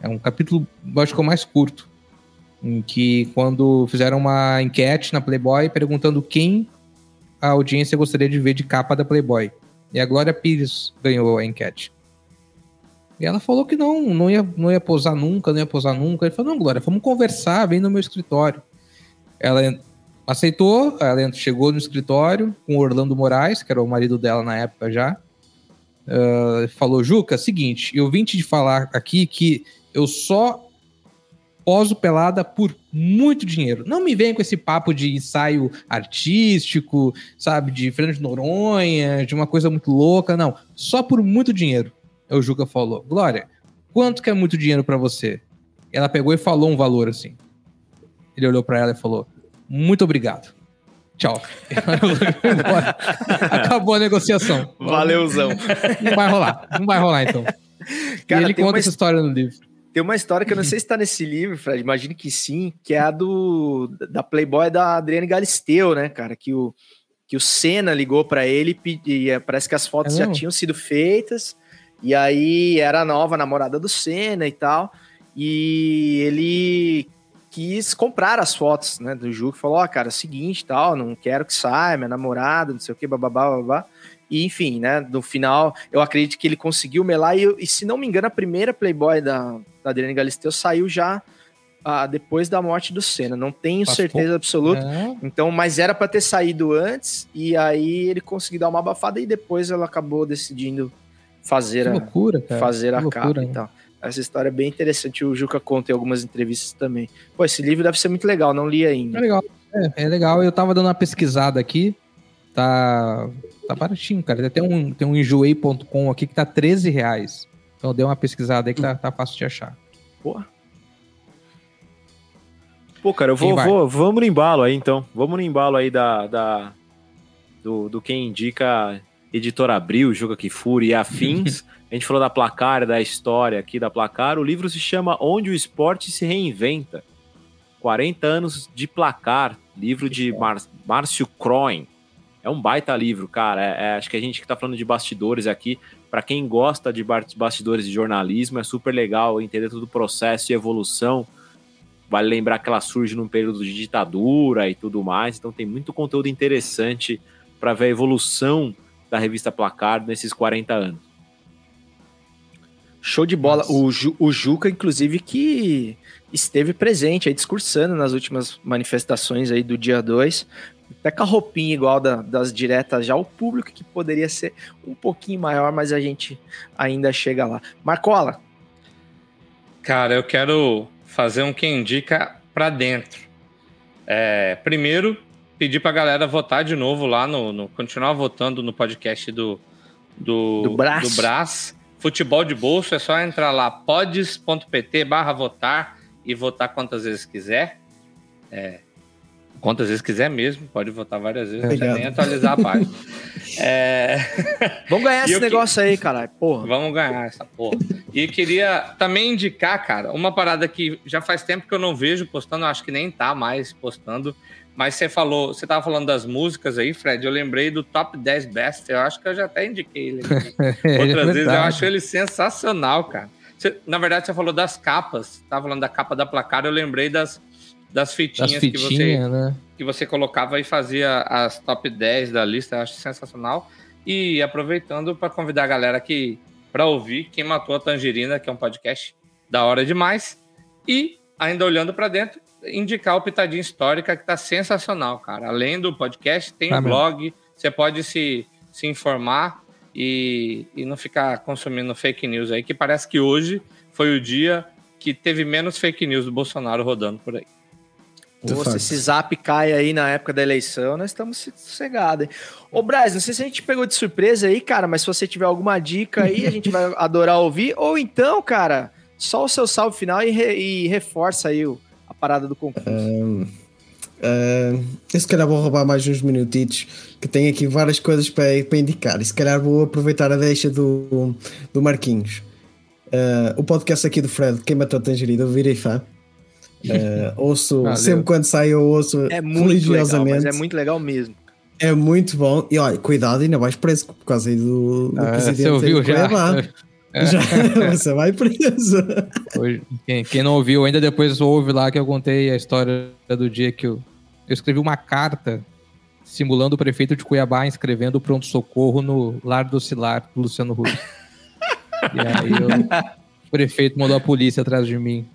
Speaker 6: É um capítulo, eu acho que é o mais curto, em que quando fizeram uma enquete na Playboy perguntando quem a audiência gostaria de ver de capa da Playboy. E a Glória Pires ganhou a enquete. E ela falou que não, não ia, não ia posar nunca, não ia posar nunca. Ele falou, não, Glória, vamos conversar, vem no meu escritório. Ela aceitou, ela chegou no escritório com Orlando Moraes, que era o marido dela na época já. Uh, falou, Juca, seguinte, eu vim te falar aqui que eu só poso pelada por muito dinheiro. Não me venha com esse papo de ensaio artístico, sabe, de Fernando de Noronha, de uma coisa muito louca, não. Só por muito dinheiro. É o Juca falou. Glória, quanto que é muito dinheiro para você? Ela pegou e falou um valor assim. Ele olhou para ela e falou: "Muito obrigado." Tchau. Acabou a negociação.
Speaker 4: Valeuzão.
Speaker 6: Não vai rolar. Não vai rolar então. Cara, e ele conta uma... essa história no livro.
Speaker 4: Tem uma história que eu não sei se está nesse livro, Fred, imagino que sim, que é a do da Playboy da Adriane Galisteu, né, cara? Que o, que o Senna ligou para ele e é, parece que as fotos é já tinham sido feitas, e aí era a nova namorada do Senna e tal, e ele quis comprar as fotos, né, do Ju, que falou, ó, oh, cara, é o seguinte, tal, não quero que saia, minha namorada, não sei o que, bababá, babá. E, enfim, né, no final, eu acredito que ele conseguiu melar. E, e se não me engano, a primeira Playboy da, da Adriane Galisteu saiu já ah, depois da morte do Senna. Não tenho Passou. certeza absoluta. É. Então, mas era para ter saído antes. E aí ele conseguiu dar uma abafada. E depois ela acabou decidindo fazer
Speaker 6: que a, loucura, cara.
Speaker 4: Fazer
Speaker 6: que
Speaker 4: a
Speaker 6: loucura,
Speaker 4: capa e tal. Essa história é bem interessante. O Juca conta em algumas entrevistas também. Pô, esse livro deve ser muito legal. Não li ainda.
Speaker 6: É legal. É, é legal. Eu tava dando uma pesquisada aqui. Tá Tá baratinho, cara. Tem um, tem um enjoei.com aqui que tá 13 reais. Então deu uma pesquisada aí que tá, tá fácil de achar.
Speaker 4: Porra.
Speaker 5: Pô, cara, eu vou, vou, vamos no embalo aí então. Vamos no embalo aí da, da do, do quem indica Editor Abril, Juca Kifuri e afins. a gente falou da placar, da história aqui da placar. O livro se chama Onde o Esporte se Reinventa. 40 anos de placar, livro de Mar Márcio Croin. É um baita livro, cara. É, é, acho que a gente que tá falando de bastidores aqui, para quem gosta de bastidores de jornalismo, é super legal entender todo o processo e evolução. Vale lembrar que ela surge num período de ditadura e tudo mais, então tem muito conteúdo interessante para ver a evolução da revista Placar nesses 40 anos.
Speaker 4: Show de bola. O, Ju, o Juca, inclusive, que esteve presente aí discursando nas últimas manifestações aí do dia 2, até com a roupinha igual da, das diretas já, o público que poderia ser um pouquinho maior, mas a gente ainda chega lá. Marcola.
Speaker 7: Cara, eu quero fazer um quem indica para dentro. É, primeiro, pedir pra galera votar de novo lá no, no continuar votando no podcast do do,
Speaker 4: do, Brás.
Speaker 7: do Brás. Futebol de bolso, é só entrar lá pods.pt barra votar e votar quantas vezes quiser. É, Quantas vezes quiser mesmo, pode votar várias vezes, não precisa nem atualizar a página. é...
Speaker 4: Vamos ganhar esse negócio que... aí, caralho, porra.
Speaker 7: Vamos ganhar essa porra. E queria também indicar, cara, uma parada que já faz tempo que eu não vejo postando, acho que nem tá mais postando, mas você falou, você tava falando das músicas aí, Fred, eu lembrei do Top 10 Best, eu acho que eu já até indiquei ele. É Outras é vezes eu acho ele sensacional, cara. Você, na verdade, você falou das capas, tava falando da capa da placar, eu lembrei das das fitinhas,
Speaker 6: fitinhas
Speaker 7: que, você,
Speaker 6: né?
Speaker 7: que você colocava e fazia as top 10 da lista, eu acho sensacional. E aproveitando para convidar a galera que para ouvir Quem Matou a Tangerina, que é um podcast da hora demais. E ainda olhando para dentro, indicar o Pitadinha Histórica, que tá sensacional, cara. Além do podcast, tem
Speaker 6: Tá
Speaker 7: um blog, você pode se, se informar e, e não ficar consumindo fake news aí, que parece que hoje foi o dia que teve menos fake news do Bolsonaro rodando por aí.
Speaker 4: Pô, se esse zap cai aí na época da eleição, nós estamos sossegados, hein? Ô, Braz, não sei se a gente pegou de surpresa aí, cara, mas se você tiver alguma dica aí, a gente vai adorar ouvir. Ou então, cara, só o seu salve final e, re- e reforça aí o- a parada do concurso.
Speaker 9: Ahm, eu se calhar vou roubar mais uns minutitos que tenho aqui várias coisas para, para indicar e se calhar vou aproveitar a deixa do, do Marquinhos. Ah, o podcast aqui do Fred, Quem Matou a Tangerina, eu virei fã. Ah, ouço,
Speaker 4: Valeu.
Speaker 9: sempre quando sai eu ouço
Speaker 4: É muito legal,
Speaker 9: religiosamente.
Speaker 4: mas é muito legal mesmo.
Speaker 9: É muito bom. E olha, cuidado, ainda vais preso por causa aí do, do
Speaker 6: Ah,
Speaker 9: presidente.
Speaker 6: você ouviu já?
Speaker 9: Cuiabá.
Speaker 6: É.
Speaker 9: Já, você vai preso.
Speaker 6: Hoje, quem, quem não ouviu ainda, depois ouve lá que eu contei a história do dia que eu, eu escrevi uma carta simulando o prefeito de Cuiabá inscrevendo o pronto-socorro no Lar do Cilar do Luciano Huck. e aí eu- o prefeito mandou a polícia atrás de mim.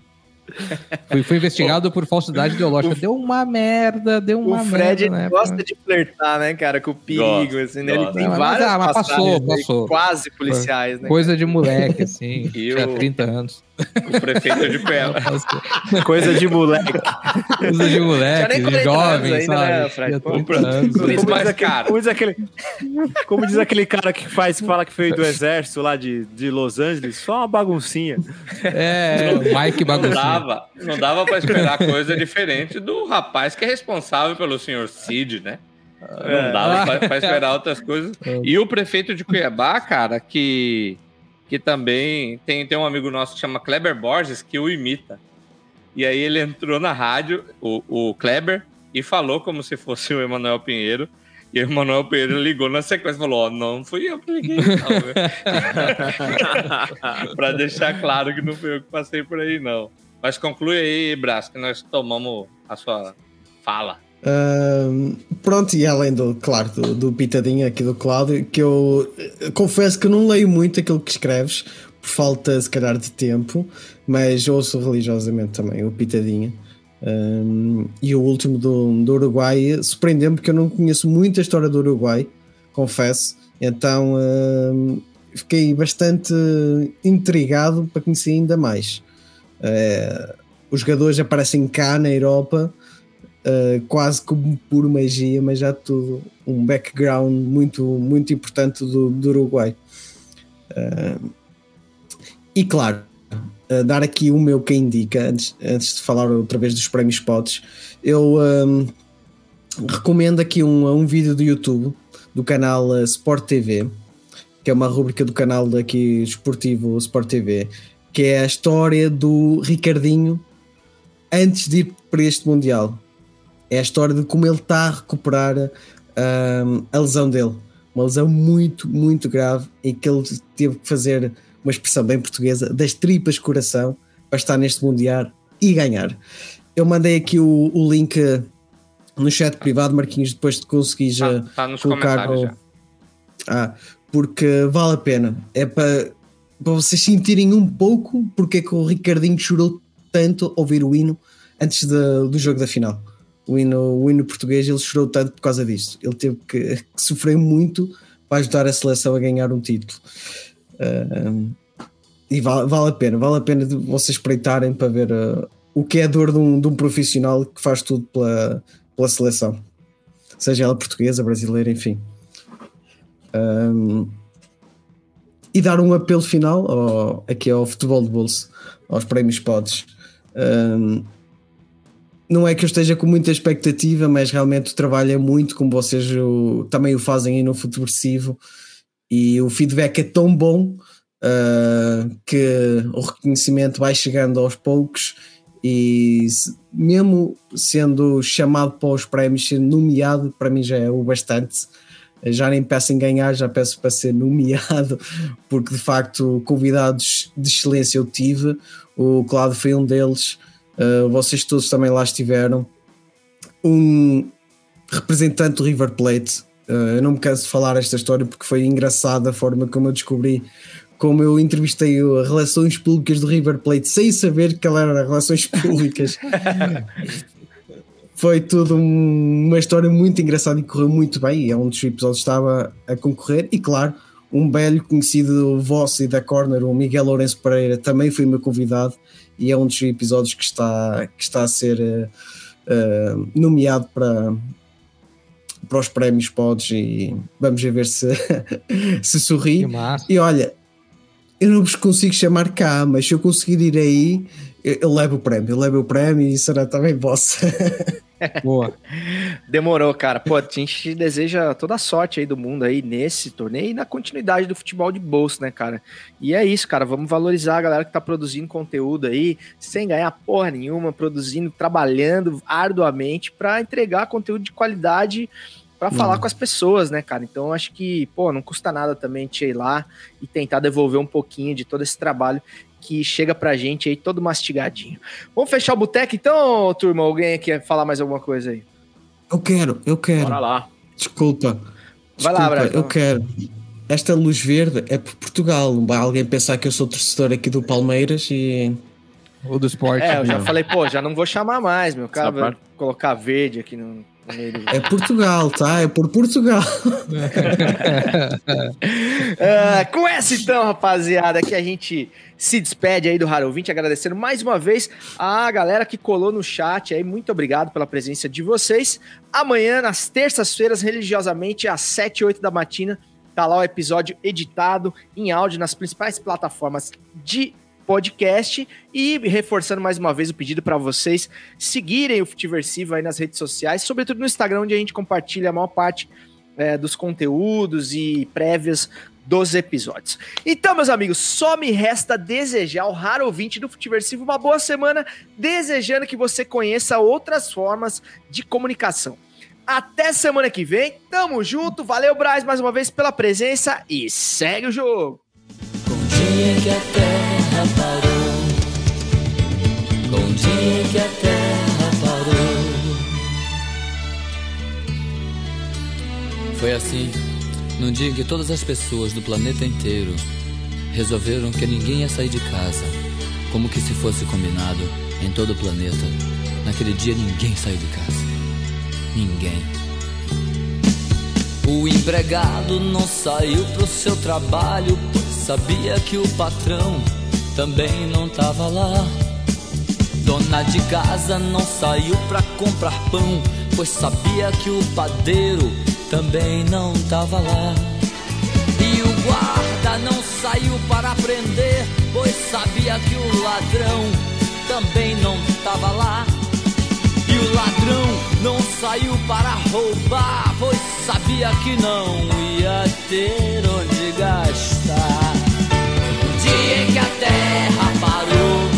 Speaker 6: Fui, fui investigado por falsidade ideológica. Deu uma merda, deu uma
Speaker 4: O Fred
Speaker 6: merda. né?
Speaker 4: gosta de flertar, né, cara, com o perigo,
Speaker 6: Gosta,
Speaker 4: assim, né? Ele tem
Speaker 6: Mas,
Speaker 4: várias
Speaker 6: ah, mas passou, passou.
Speaker 4: quase policiais, né?
Speaker 6: Coisa de moleque, assim.
Speaker 7: E
Speaker 6: tinha
Speaker 7: o-
Speaker 6: 30 anos.
Speaker 7: O prefeito de Cuiabá.
Speaker 5: Coisa de moleque.
Speaker 6: Coisa de moleque, de
Speaker 4: 40 anos
Speaker 6: jovem,
Speaker 4: ainda,
Speaker 6: sabe?
Speaker 4: né, Fred? Pô,
Speaker 6: 30
Speaker 7: pra-
Speaker 6: anos.
Speaker 7: Por isso
Speaker 5: Como
Speaker 7: mais caro.
Speaker 5: Como diz aquele, como diz aquele cara que faz, que fala que veio do exército lá de, de Los Angeles, só uma baguncinha.
Speaker 6: É, Mike Baguncinha.
Speaker 7: Dava, não dava para esperar coisa diferente do rapaz que é responsável pelo senhor Cid, né? Não dava para esperar outras coisas. E o prefeito de Cuiabá, cara, que, que também tem, tem um amigo nosso que chama Kleber Borges, que o imita. E aí ele entrou na rádio, o, o Kleber, e falou como se fosse o Emanuel Pinheiro. E o Emanuel Pinheiro ligou na sequência e falou: Ó, não fui eu que liguei, não. pra deixar claro que não fui eu que passei por aí, não. Mas conclui aí, Brás, que nós tomamos a sua fala.
Speaker 9: Pronto, e além do, claro, do, do pitadinho aqui do Cláudio, que eu eh, confesso que não leio muito aquilo que escreves, por falta, se calhar, de tempo, mas ouço religiosamente também o pitadinho. Ahm, e o último do, do Uruguai surpreendeu-me porque eu não conheço muito a história do Uruguai, confesso, então ahm, fiquei bastante intrigado para conhecer ainda mais. Eh, os jogadores aparecem cá na Europa Uh, quase como por magia, mas já tudo um background muito, muito importante do, do Uruguai. Uh, e claro, uh, dar aqui o meu que indica, antes, antes de falar outra vez dos prémios Spots, eu um, recomendo aqui um, um vídeo do YouTube do canal uh, Sport TV, que é uma rubrica do canal daqui esportivo Sport TV, que é a história do Ricardinho antes de ir para este Mundial é a história de como ele está a recuperar um, a lesão dele. Uma lesão muito, muito grave e que ele teve que fazer uma expressão bem portuguesa das tripas coração para estar neste Mundial e ganhar. Eu mandei aqui o, o link no chat privado, Marquinhos, depois de conseguir já
Speaker 7: Tá, tá nos
Speaker 9: colocar no-. Ah, porque vale a pena. É para, para vocês sentirem um pouco porque é que o Ricardinho chorou tanto ao ouvir o hino antes da- do jogo da final. O hino, o hino português ele chorou tanto por causa disto. Ele teve que, que sofrer muito para ajudar a seleção a ganhar um título. Ah, e vale, vale a pena, vale a pena de vocês espreitarem para ver ah, o que é a dor de um, de um profissional que faz tudo pela, pela seleção, seja ela portuguesa, brasileira, enfim. Um, e dar um apelo final ao, aqui ao futebol de bolso, aos prémios Pods. Um, não é que eu esteja com muita expectativa, mas realmente o trabalho é muito como vocês o- também o fazem aí no Futeversivo e o feedback é tão bom uh, que o reconhecimento vai chegando aos poucos e mesmo sendo chamado para os prémios, sendo nomeado, para mim já é o bastante. Já nem peço em ganhar, já peço para ser nomeado, porque de facto convidados de excelência eu tive. O Cláudio foi um deles, uh, vocês todos também lá estiveram. Um, representante do River Plate. Uh, eu não me canso de falar esta história porque foi engraçada a forma como eu descobri como eu entrevistei a Relações Públicas do River Plate sem saber que ela era Relações Públicas. foi tudo um, uma história muito engraçada e correu muito bem. É um dos episódios que estava a concorrer. E claro, um velho conhecido vosso e da Corner, o Miguel Lourenço Pereira, também foi meu convidado e é um dos episódios que está, que está a ser uh, uh, nomeado para, para os prémios Pods e vamos ver se, se sorri. E olha, eu não vos consigo chamar cá, mas se eu conseguir ir aí, eu, levo o prémio, eu levo o prémio e será também vossa.
Speaker 4: Boa. Demorou, cara. Pô, a gente deseja toda a sorte aí do mundo aí nesse torneio e na continuidade do futebol de bolso, né, cara? E é isso, cara. Vamos valorizar a galera que tá produzindo conteúdo aí, sem ganhar porra nenhuma, produzindo, trabalhando arduamente para entregar conteúdo de qualidade para falar hum. com as pessoas, né, cara? Então acho que, pô, não custa nada também te ir lá e tentar devolver um pouquinho de todo esse trabalho que chega pra gente aí todo mastigadinho. Vamos fechar o boteco então, turma? Alguém quer falar mais alguma coisa aí?
Speaker 9: Eu quero, eu quero.
Speaker 4: Bora lá.
Speaker 9: Desculpa.
Speaker 4: Vai lá, Brian.
Speaker 9: Eu quero. Esta luz verde é por Portugal. Não vai alguém pensar que eu sou torcedor aqui do Palmeiras e.
Speaker 6: Ou do esporte.
Speaker 4: É, eu já falei, pô, já não vou chamar mais, meu cara. Vai colocar verde aqui no.
Speaker 9: É Portugal, tá? É por Portugal.
Speaker 4: uh, com essa então, rapaziada, que a gente se despede aí do Raro 20, agradecendo mais uma vez a galera que colou no chat aí. Muito obrigado pela presença de vocês. Amanhã, nas terças-feiras, religiosamente, às 7 e 8 da matina, tá lá o episódio editado em áudio nas principais plataformas de podcast e reforçando mais uma vez o pedido para vocês seguirem o Futiversivo aí nas redes sociais, sobretudo no Instagram, onde a gente compartilha a maior parte é, dos conteúdos e prévias dos episódios. Então, meus amigos, só me resta desejar ao raro ouvinte do Futiversivo uma boa semana, desejando que você conheça outras formas de comunicação. Até semana que vem, tamo junto, valeu Braz mais uma vez pela presença e segue o jogo.
Speaker 13: Dia que a terra parou, com dia que a terra parou. Foi assim num dia em que todas as pessoas do planeta inteiro resolveram que ninguém ia sair de casa, como que se fosse combinado em todo o planeta. Naquele dia ninguém saiu de casa. Ninguém. O empregado não saiu pro seu trabalho, sabia que o patrão também não tava lá. Dona de casa não saiu pra comprar pão, pois sabia que o padeiro também não tava lá. E o guarda não saiu para prender, pois sabia que o ladrão também não tava lá. E o ladrão não saiu para roubar, pois sabia que não ia ter onde gastar. Que a terra parou